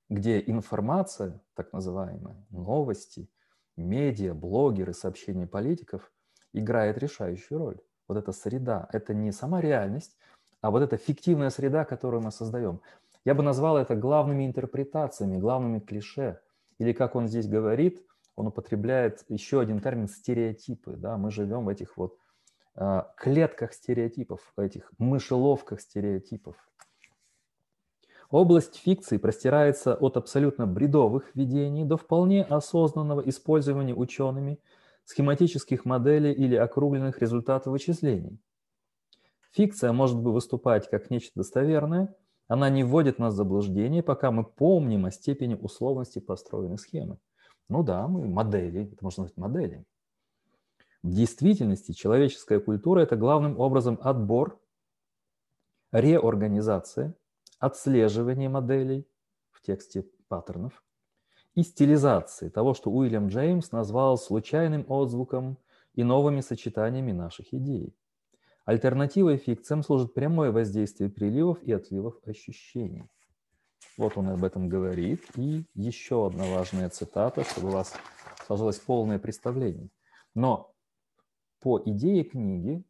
где информация, так называемая, новости, медиа, блогеры, сообщения политиков играет решающую роль. Вот эта среда – это не сама реальность, а вот эта фиктивная среда, которую мы создаем. Я бы назвал это главными интерпретациями, главными клише – или как он здесь говорит, он употребляет еще один термин стереотипы. Да? Мы живем в этих вот клетках стереотипов, этих мышеловках стереотипов. Область фикции простирается от абсолютно бредовых видений до вполне осознанного использования учеными схематических моделей или округленных результатов вычислений. Фикция может бы выступать как нечто достоверное, она не вводит нас в заблуждение, пока мы помним о степени условности построенной схемы. Ну да, мы модели, это можно назвать модели. В действительности человеческая культура – это главным образом отбор, реорганизация, отслеживание моделей в тексте паттернов и стилизации того, что Уильям Джеймс назвал случайным отзвуком и новыми сочетаниями наших идей. Альтернативой фикциям служит прямое воздействие приливов и отливов ощущений. Вот он об этом говорит. И еще одна важная цитата, чтобы у вас сложилось полное представление. Но по идее книги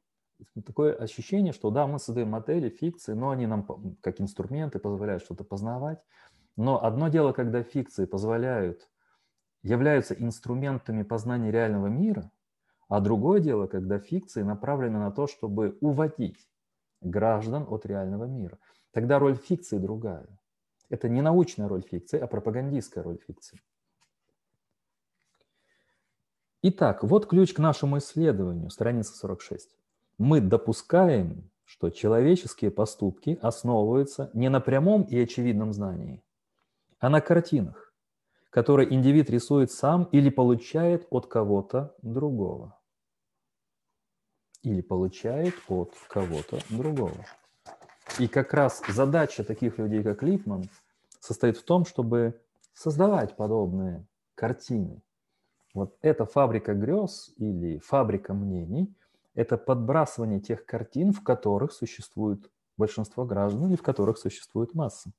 такое ощущение, что да, мы создаем модели, фикции, но они нам как инструменты позволяют что-то познавать. Но одно дело, когда фикции позволяют, являются инструментами познания реального мира – а другое дело, когда фикции направлены на то, чтобы уводить граждан от реального мира. Тогда роль фикции другая. Это не научная роль фикции, а пропагандистская роль фикции. Итак, вот ключ к нашему исследованию, страница 46. Мы допускаем, что человеческие поступки основываются не на прямом и очевидном знании, а на картинах, которые индивид рисует сам или получает от кого-то другого или получает от кого-то другого. И как раз задача таких людей, как Липман, состоит в том, чтобы создавать подобные картины. Вот эта фабрика грез или фабрика мнений – это подбрасывание тех картин, в которых существует большинство граждан или в которых существует масса.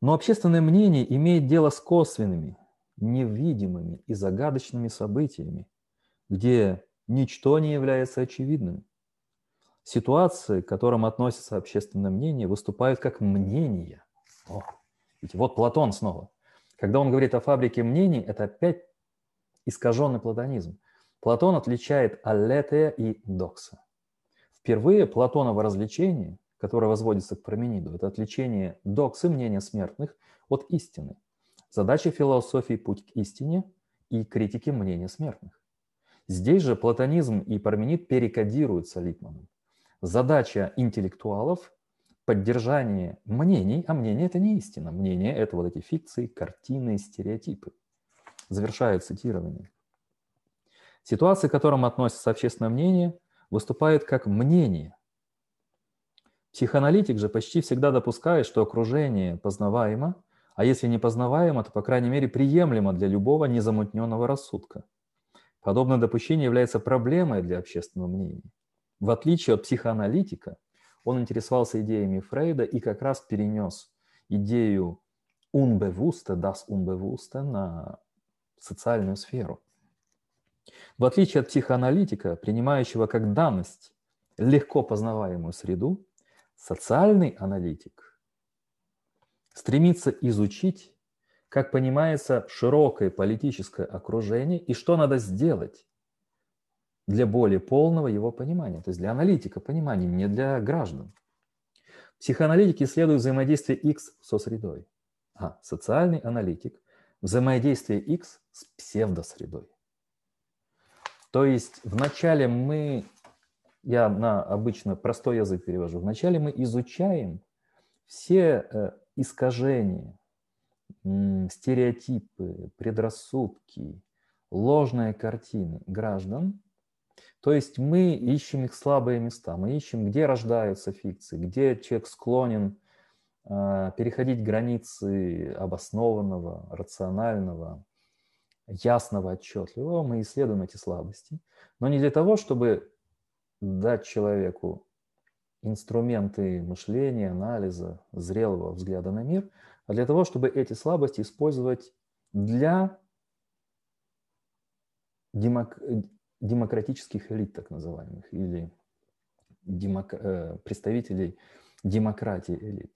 Но общественное мнение имеет дело с косвенными, невидимыми и загадочными событиями, где Ничто не является очевидным. Ситуации, к которым относится общественное мнение, выступают как мнения. О, видите, вот Платон снова. Когда он говорит о фабрике мнений, это опять искаженный платонизм. Платон отличает аллетея и докса. Впервые Платоново развлечение, которое возводится к Промениду, это отличение доксы, мнения смертных, от истины. Задача философии – путь к истине и критики мнения смертных. Здесь же платонизм и парменид перекодируются Липманом. Задача интеллектуалов – поддержание мнений, а мнение – это не истина. Мнение – это вот эти фикции, картины, стереотипы. Завершаю цитирование. Ситуации, к которым относится общественное мнение, выступает как мнение. Психоаналитик же почти всегда допускает, что окружение познаваемо, а если не познаваемо, то, по крайней мере, приемлемо для любого незамутненного рассудка – Подобное допущение является проблемой для общественного мнения. В отличие от психоаналитика, он интересовался идеями Фрейда и как раз перенес идею unbewusste, das unbewusste на социальную сферу. В отличие от психоаналитика, принимающего как данность легко познаваемую среду, социальный аналитик стремится изучить как понимается широкое политическое окружение и что надо сделать для более полного его понимания, то есть для аналитика понимания, не для граждан. Психоаналитики исследуют взаимодействие X со средой. А социальный аналитик – взаимодействие X с псевдосредой. То есть вначале мы, я на обычно простой язык перевожу, вначале мы изучаем все э, искажения, стереотипы, предрассудки, ложные картины граждан. То есть мы ищем их слабые места, мы ищем, где рождаются фикции, где человек склонен э, переходить границы обоснованного, рационального, ясного, отчетливого. Мы исследуем эти слабости, но не для того, чтобы дать человеку инструменты мышления, анализа, зрелого взгляда на мир, а для того, чтобы эти слабости использовать для демок... демократических элит, так называемых, или демок... Э, представителей демократии элит.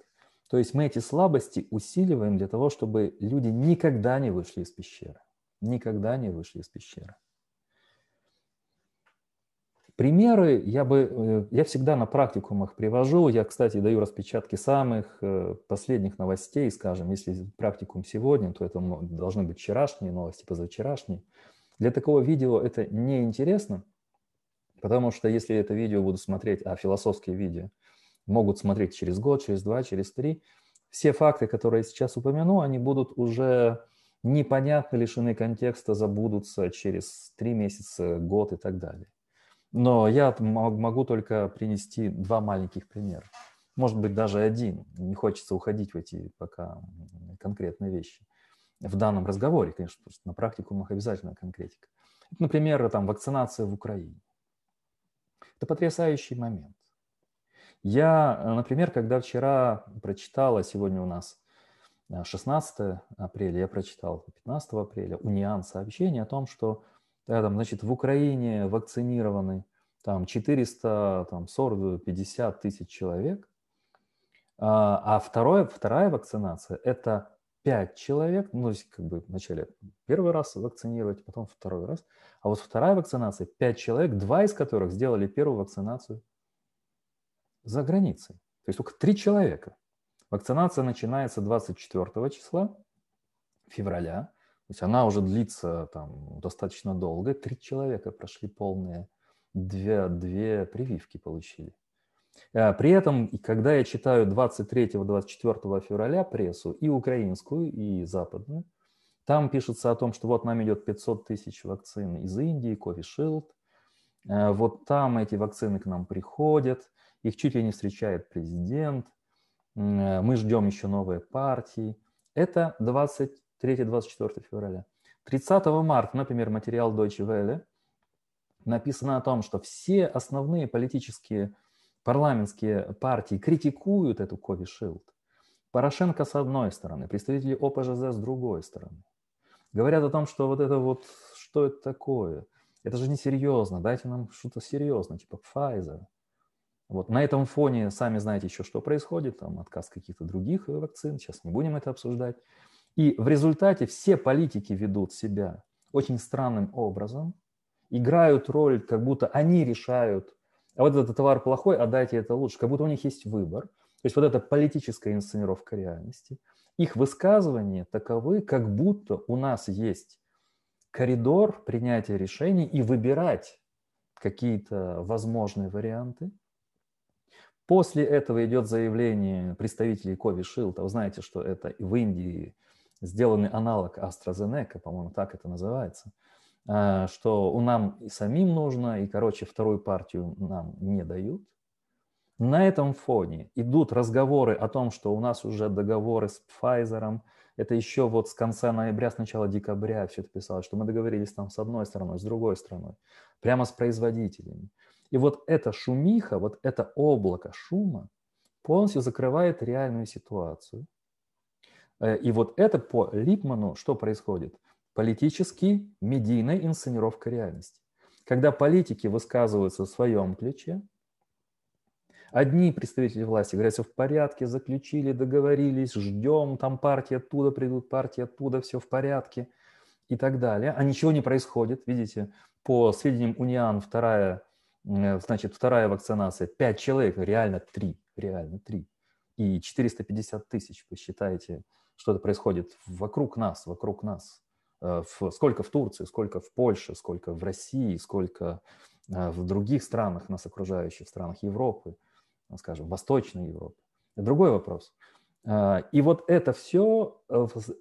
То есть мы эти слабости усиливаем для того, чтобы люди никогда не вышли из пещеры. Никогда не вышли из пещеры. Примеры я бы, э, я всегда на практикумах привожу. Я, кстати, даю распечатки самых э, последних новостей, скажем, если практикум сегодня, то это должны быть вчерашние новости, позавчерашние. Для такого видео это неинтересно, потому что если это видео буду смотреть, а философские видео могут смотреть через год, через два, через три, все факты, которые я сейчас упомяну, они будут уже непонятны, лишены контекста, забудутся через три месяца, год и так далее. Но я могу только принести два маленьких примера. Может быть, даже один. Не хочется уходить в эти пока конкретные вещи. В данном разговоре, конечно, потому что на практикумах обязательно конкретика. Например, там, вакцинация в Украине. Это потрясающий момент. Я, например, когда вчера прочитала, сегодня у нас 16 апреля, я прочитал 15 апреля, Униан сообщение о том, что там, значит, в Украине вакцинированы там 400, там 40, 50 тысяч человек, а, а второе, вторая вакцинация – это 5 человек, ну, то есть как бы вначале первый раз вакцинировать, потом второй раз, а вот вторая вакцинация – 5 человек, два из которых сделали первую вакцинацию за границей. То есть только 3 человека. Вакцинация начинается 24 числа февраля, то есть она уже длится там достаточно долго. Три человека прошли полные, две, две прививки получили. А при этом, когда я читаю 23-24 февраля прессу, и украинскую, и западную, там пишется о том, что вот нам идет 500 тысяч вакцин из Индии, Covishield, э, вот там эти вакцины к нам приходят, их чуть ли не встречает президент, э, мы ждем еще новые партии. Это 20 3-24 февраля. 30 марта, например, материал Deutsche Welle, написано о том, что все основные политические парламентские партии критикуют эту Кови-Шилд. Порошенко с одной стороны, представители ОПЖЗ с другой стороны. Говорят о том, что вот это вот, что это такое? Это же несерьезно, дайте нам что-то серьезное, типа Pfizer. Вот на этом фоне, сами знаете еще, что происходит, там отказ каких-то других вакцин, сейчас не будем это обсуждать. И в результате все политики ведут себя очень странным образом, играют роль, как будто они решают, а вот этот товар плохой, а дайте это лучше, как будто у них есть выбор. То есть вот эта политическая инсценировка реальности. Их высказывания таковы, как будто у нас есть коридор принятия решений и выбирать какие-то возможные варианты. После этого идет заявление представителей Covishield. А вы знаете, что это в Индии сделанный аналог AstraZeneca, по-моему, так это называется, что у нам и самим нужно, и, короче, вторую партию нам не дают. На этом фоне идут разговоры о том, что у нас уже договоры с Pfizer, это еще вот с конца ноября, с начала декабря все это писалось, что мы договорились там с одной стороной, с другой стороной, прямо с производителями. И вот эта шумиха, вот это облако шума полностью закрывает реальную ситуацию – Э, и вот это по Липману что происходит? Политически медийная инсценировка реальности. Когда политики высказываются в своем ключе, Одни представители власти говорят, все в порядке, заключили, договорились, ждем, там партии оттуда придут, партии оттуда, все в порядке и так далее. А ничего не происходит. Видите, по сведениям Униан, вторая, э, значит, вторая вакцинация, 5 человек, реально 3, реально 3. И 450 тысяч, посчитайте, что это происходит вокруг нас, вокруг нас. Э, в, сколько в Турции, сколько в Польше, сколько в России, сколько э, в других странах, нас окружающих странах Европы, ну, скажем, Восточной Европы. Другой вопрос. Э, и вот это все,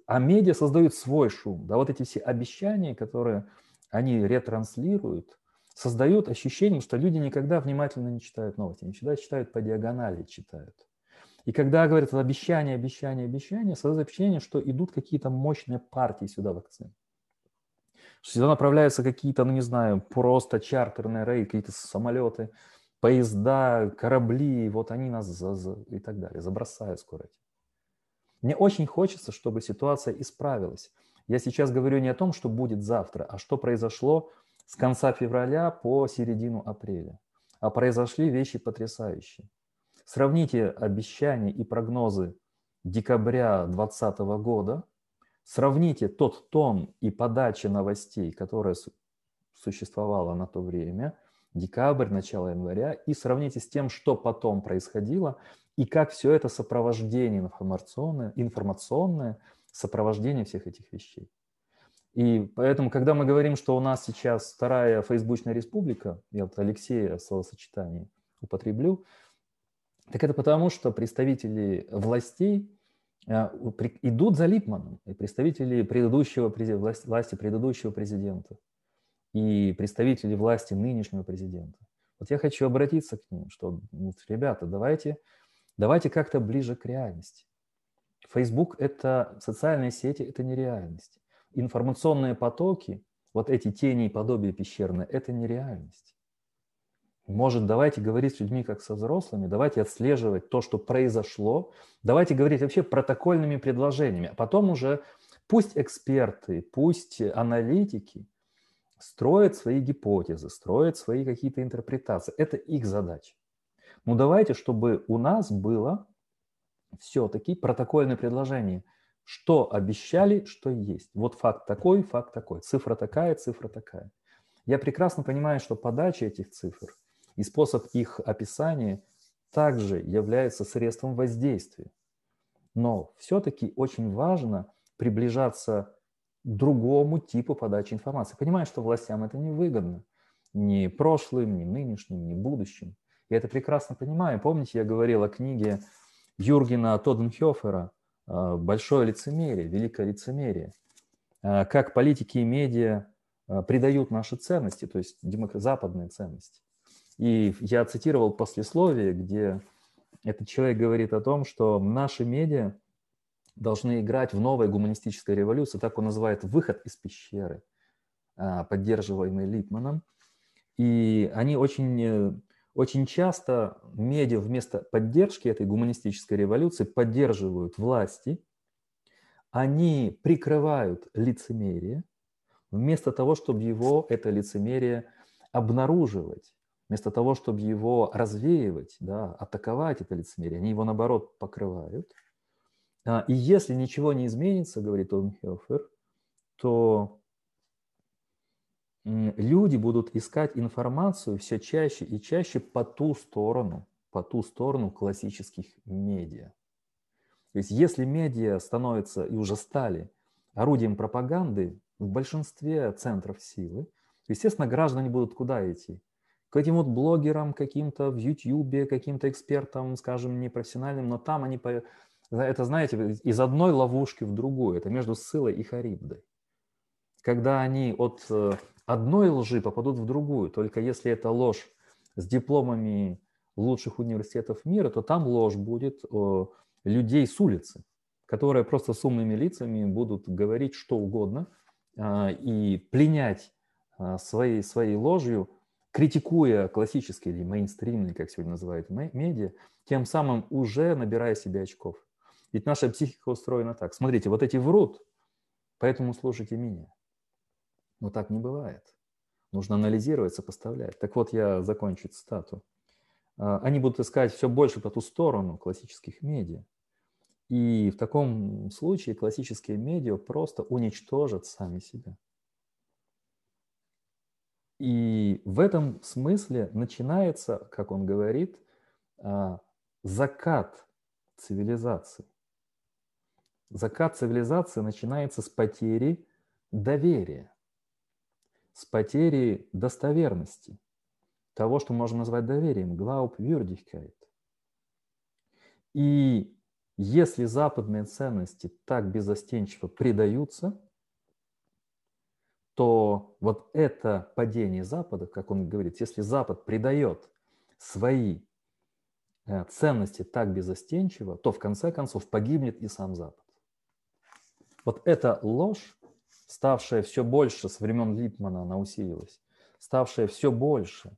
а медиа создают свой шум. Да, вот эти все обещания, которые они ретранслируют, создают ощущение, что люди никогда внимательно не читают новости, не всегда читают по диагонали, читают. И когда говорят обещание, обещание, обещание, создается впечатление, что идут какие-то мощные партии сюда вакцин. Что сюда направляются какие-то, ну не знаю, просто чартерные рейды, какие-то самолеты, поезда, корабли, вот они нас за, за, и так далее, забросают скоро. Мне очень хочется, чтобы ситуация исправилась. Я сейчас говорю не о том, что будет завтра, а что произошло с конца февраля по середину апреля. А произошли вещи потрясающие. Сравните обещания и прогнозы декабря 2020 года, сравните тот тон и подача новостей, которая существовала на то время, декабрь, начало января, и сравните с тем, что потом происходило, и как все это сопровождение информационное, информационное сопровождение всех этих вещей. И поэтому, когда мы говорим, что у нас сейчас вторая фейсбучная республика, я вот Алексея словосочетание употреблю, так это потому, что представители властей а, идут за Липманом, и представители предыдущего, власти предыдущего президента, и представители власти нынешнего президента. Вот я хочу обратиться к ним, что, ребята, давайте, давайте как-то ближе к реальности. Facebook – это социальные сети, это не реальность. Информационные потоки, вот эти тени и подобия пещерные – это не реальность. Может, давайте говорить с людьми как со взрослыми, давайте отслеживать то, что произошло, давайте говорить вообще протокольными предложениями, а потом уже пусть эксперты, пусть аналитики строят свои гипотезы, строят свои какие-то интерпретации. Это их задача. Но давайте, чтобы у нас было все-таки протокольное предложение, что обещали, что есть. Вот факт такой, факт такой, цифра такая, цифра такая. Я прекрасно понимаю, что подача этих цифр – и способ их описания также является средством воздействия. Но все-таки очень важно приближаться к другому типу подачи информации. Понимаю, что властям это не выгодно. Ни прошлым, ни нынешним, ни будущим. Я это прекрасно понимаю. Помните, я говорил о книге Юргена Тоденхёфера «Большое лицемерие», «Великое лицемерие». А, как политики и медиа а, придают наши ценности, то есть западные ценности. И я цитировал послесловие, где этот человек говорит о том, что наши медиа должны играть в новой гуманистической революции, так он называет выход из пещеры, а, поддерживаемый Липманом. И они очень, очень часто, медиа вместо поддержки этой гуманистической революции поддерживают власти, они прикрывают лицемерие, вместо того, чтобы его, это лицемерие, обнаруживать Вместо того, чтобы его развеивать, да, атаковать это лицемерие, они его, наоборот, покрывают. А, и если ничего не изменится, говорит Олмхёфер, то люди будут искать информацию все чаще и чаще по ту сторону, по ту сторону классических медиа. То есть если медиа становятся и уже стали орудием пропаганды в большинстве центров силы, естественно, граждане будут куда идти? К этим вот блогерам каким-то в YouTube, каким-то экспертам, скажем, непрофессиональным, но там они, это, знаете, из одной ловушки в другую, это между ссылой и Харибдой. Когда они от э, одной лжи попадут в другую, только если это ложь с дипломами лучших университетов мира, то там ложь будет людей с улицы, которые просто с умными лицами будут говорить что угодно а, и пленять своей, своей ложью критикуя классические или мейнстримные, как сегодня называют медиа, тем самым уже набирая себе очков. Ведь наша психика устроена так. Смотрите, вот эти врут, поэтому слушайте меня. Но так не бывает. Нужно анализировать, сопоставлять. Так вот, я закончу цитату. а, они будут искать все больше по ту сторону классических медиа. И в таком случае классические медиа просто уничтожат сами себя. И в этом смысле начинается, как он говорит, а, закат цивилизации. Закат цивилизации начинается с потери доверия, с потери достоверности, того, что можно назвать доверием, Glaubwürdigkeit. И если западные ценности так безостенчиво предаются, то вот это падение Запада, как он говорит, если Запад предает свои э, ценности так безостенчиво, то в конце концов погибнет и сам Запад. Вот эта ложь, ставшая все больше с времен Липмана, она усилилась, ставшая все больше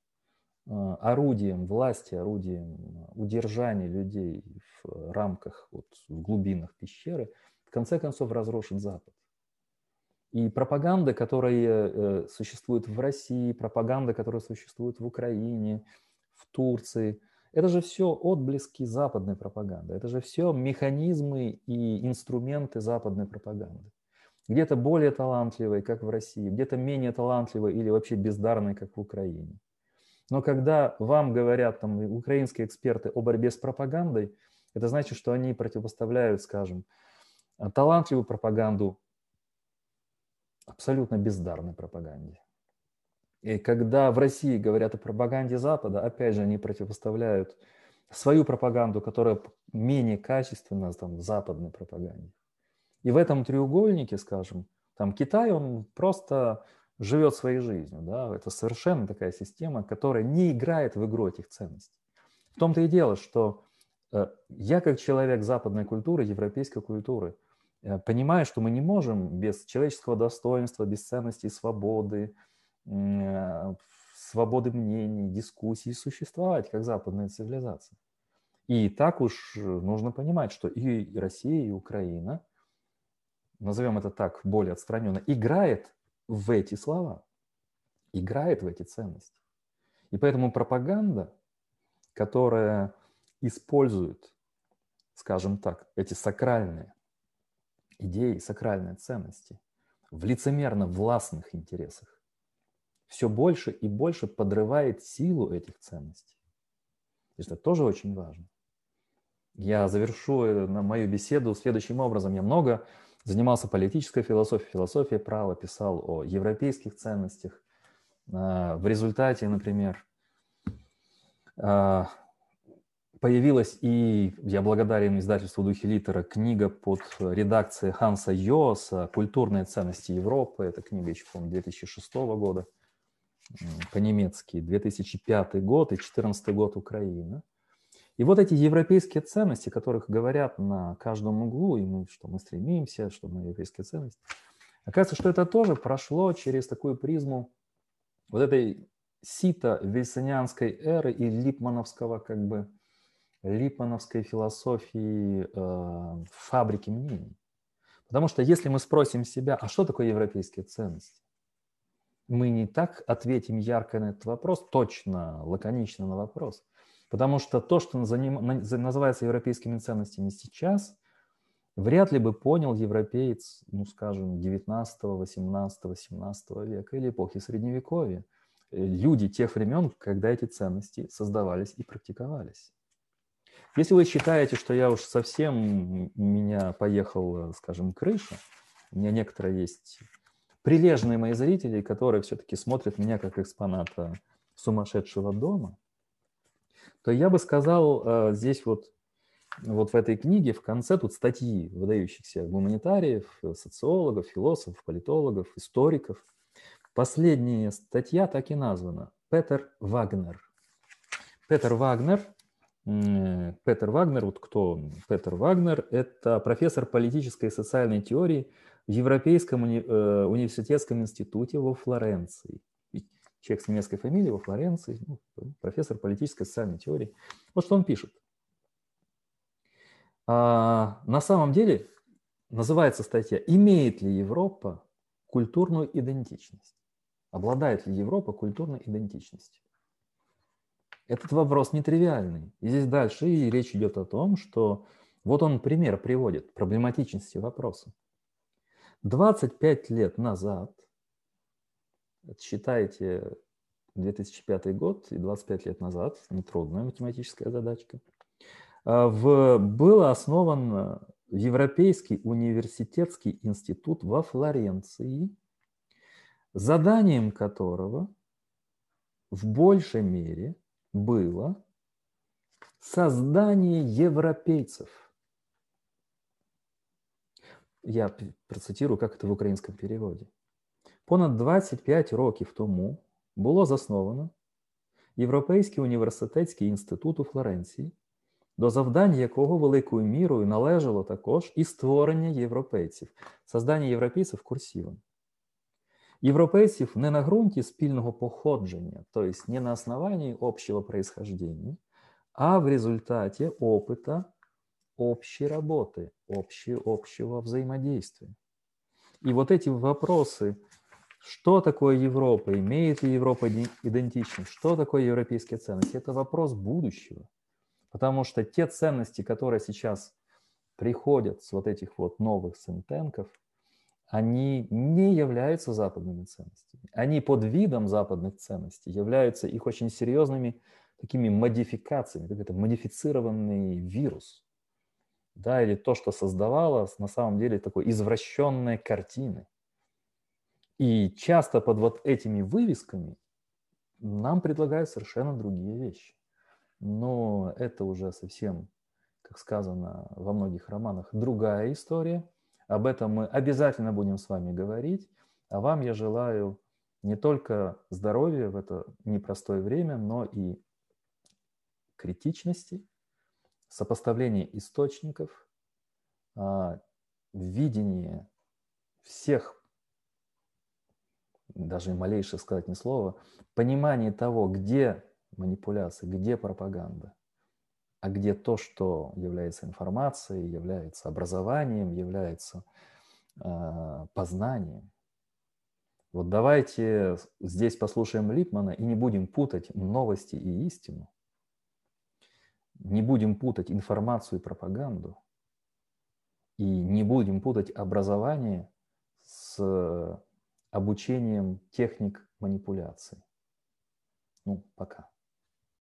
э, орудием власти, орудием удержания людей в рамках, вот, в глубинах пещеры, в конце концов разрушит Запад. И пропаганда, которая э, существует в России, пропаганда, которая существует в Украине, в Турции, это же все отблески западной пропаганды. Это же все механизмы и инструменты западной пропаганды. Где-то более талантливые, как в России, где-то менее талантливые или вообще бездарные, как в Украине. Но когда вам говорят там украинские эксперты о борьбе с пропагандой, это значит, что они противопоставляют, скажем, талантливую пропаганду абсолютно бездарной пропаганде. И когда в России говорят о пропаганде Запада, опять же, они противопоставляют свою пропаганду, которая менее качественна там, западной пропаганде. И в этом треугольнике, скажем, там Китай, он просто живет своей жизнью. Да? Это совершенно такая система, которая не играет в игру этих ценностей. В том-то и дело, что э, я как человек западной культуры, европейской культуры – понимая, что мы не можем без человеческого достоинства, без ценностей свободы, э, свободы мнений, дискуссий существовать, как западная цивилизация. И так уж нужно понимать, что и Россия, и Украина, назовем это так более отстраненно, играет в эти слова, играет в эти ценности. И поэтому пропаганда, которая использует, скажем так, эти сакральные идеи сакральной ценности в лицемерно властных интересах все больше и больше подрывает силу этих ценностей. Это тоже очень важно. Я завершу э, мою беседу следующим образом. Я много занимался политической философией, философией права, писал о европейских ценностях. А, в результате, например, а, Появилась и, я благодарен издательству «Духи литера», книга под редакцией Ханса Йоса «Культурные ценности Европы». Это книга еще, по 2006 года, по-немецки, 2005 год и 2014 год Украина. И вот эти европейские ценности, которых говорят на каждом углу, и мы, что мы стремимся, что мы европейские ценности, оказывается, что это тоже прошло через такую призму вот этой сита вильсонианской эры и липмановского как бы липмановской философии э, фабрики мнений. Потому что если мы спросим себя, а что такое европейские ценности, мы не так ответим ярко на этот вопрос, точно, лаконично на вопрос. Потому что то, что называется европейскими ценностями сейчас, вряд ли бы понял европеец, ну, скажем, 19, 18, 17 века или эпохи Средневековья. Люди тех времен, когда эти ценности создавались и практиковались. Если вы считаете, что я уж совсем меня поехал, скажем, крыша, у меня некоторые есть прилежные мои зрители, которые все-таки смотрят меня как экспоната сумасшедшего дома, то я бы сказал э, здесь вот, вот в этой книге в конце тут статьи выдающихся гуманитариев, социологов, философов, политологов, историков. Последняя статья так и названа «Петер Вагнер». Петер Вагнер Петер Вагнер, вот кто он? Петер Вагнер – это профессор политической и социальной теории в Европейском уни э, университетском институте во Флоренции. Человек с немецкой фамилией во Флоренции, ну, профессор политической и социальной теории. Вот что он пишет. А, на самом деле называется статья «Имеет ли Европа культурную идентичность?» Обладает ли Европа культурной идентичностью? Этот вопрос нетривиальный. И здесь дальше и речь идет о том, что вот он пример приводит проблематичности вопроса. 25 лет назад, считайте 2005 год и 25 лет назад, нетрудная математическая задачка, а, в, был основан Европейский университетский институт во Флоренции, заданием которого в большей мере было создание европейцев. Я процитирую, как это в украинском переводе. Понад 25 років тому було засновано Європейський університетський інститут у Флоренції, до завдань якого великою мірою належало також і створення європейців, создання європейців курсивом. Європейців не на ґрунті спільного походження, тобто не на основании общего происхождения, а в результате опыта общей работы, общей, общего взаимодействия. И вот эти вопросы, что такое Европа, имеет ли Европа идентичность, что такое европейские ценности, это вопрос будущего. Потому что те ценности, которые сейчас приходят с вот этих вот новых сентенков, они не являются западными ценностями. Они под видом западных ценностей являются их очень серьезными такими модификациями, как это модифицированный вирус, да, или то, что создавалось на самом деле такой извращенной картины. И часто под вот этими вывесками нам предлагают совершенно другие вещи но это уже совсем, как сказано во многих романах, другая история. Об этом мы обязательно будем с вами говорить. А вам я желаю не только здоровья в это непростое время, но и критичности, сопоставления источников, а, видения всех, даже малейшее сказать ни слова, понимание того, где манипуляции, где пропаганда, а где то, что является информацией, является образованием, является э, познанием. Вот давайте здесь послушаем Липмана и не будем путать новости и истину. Не будем путать информацию и пропаганду. И не будем путать образование с обучением техник манипуляции. Ну, пока.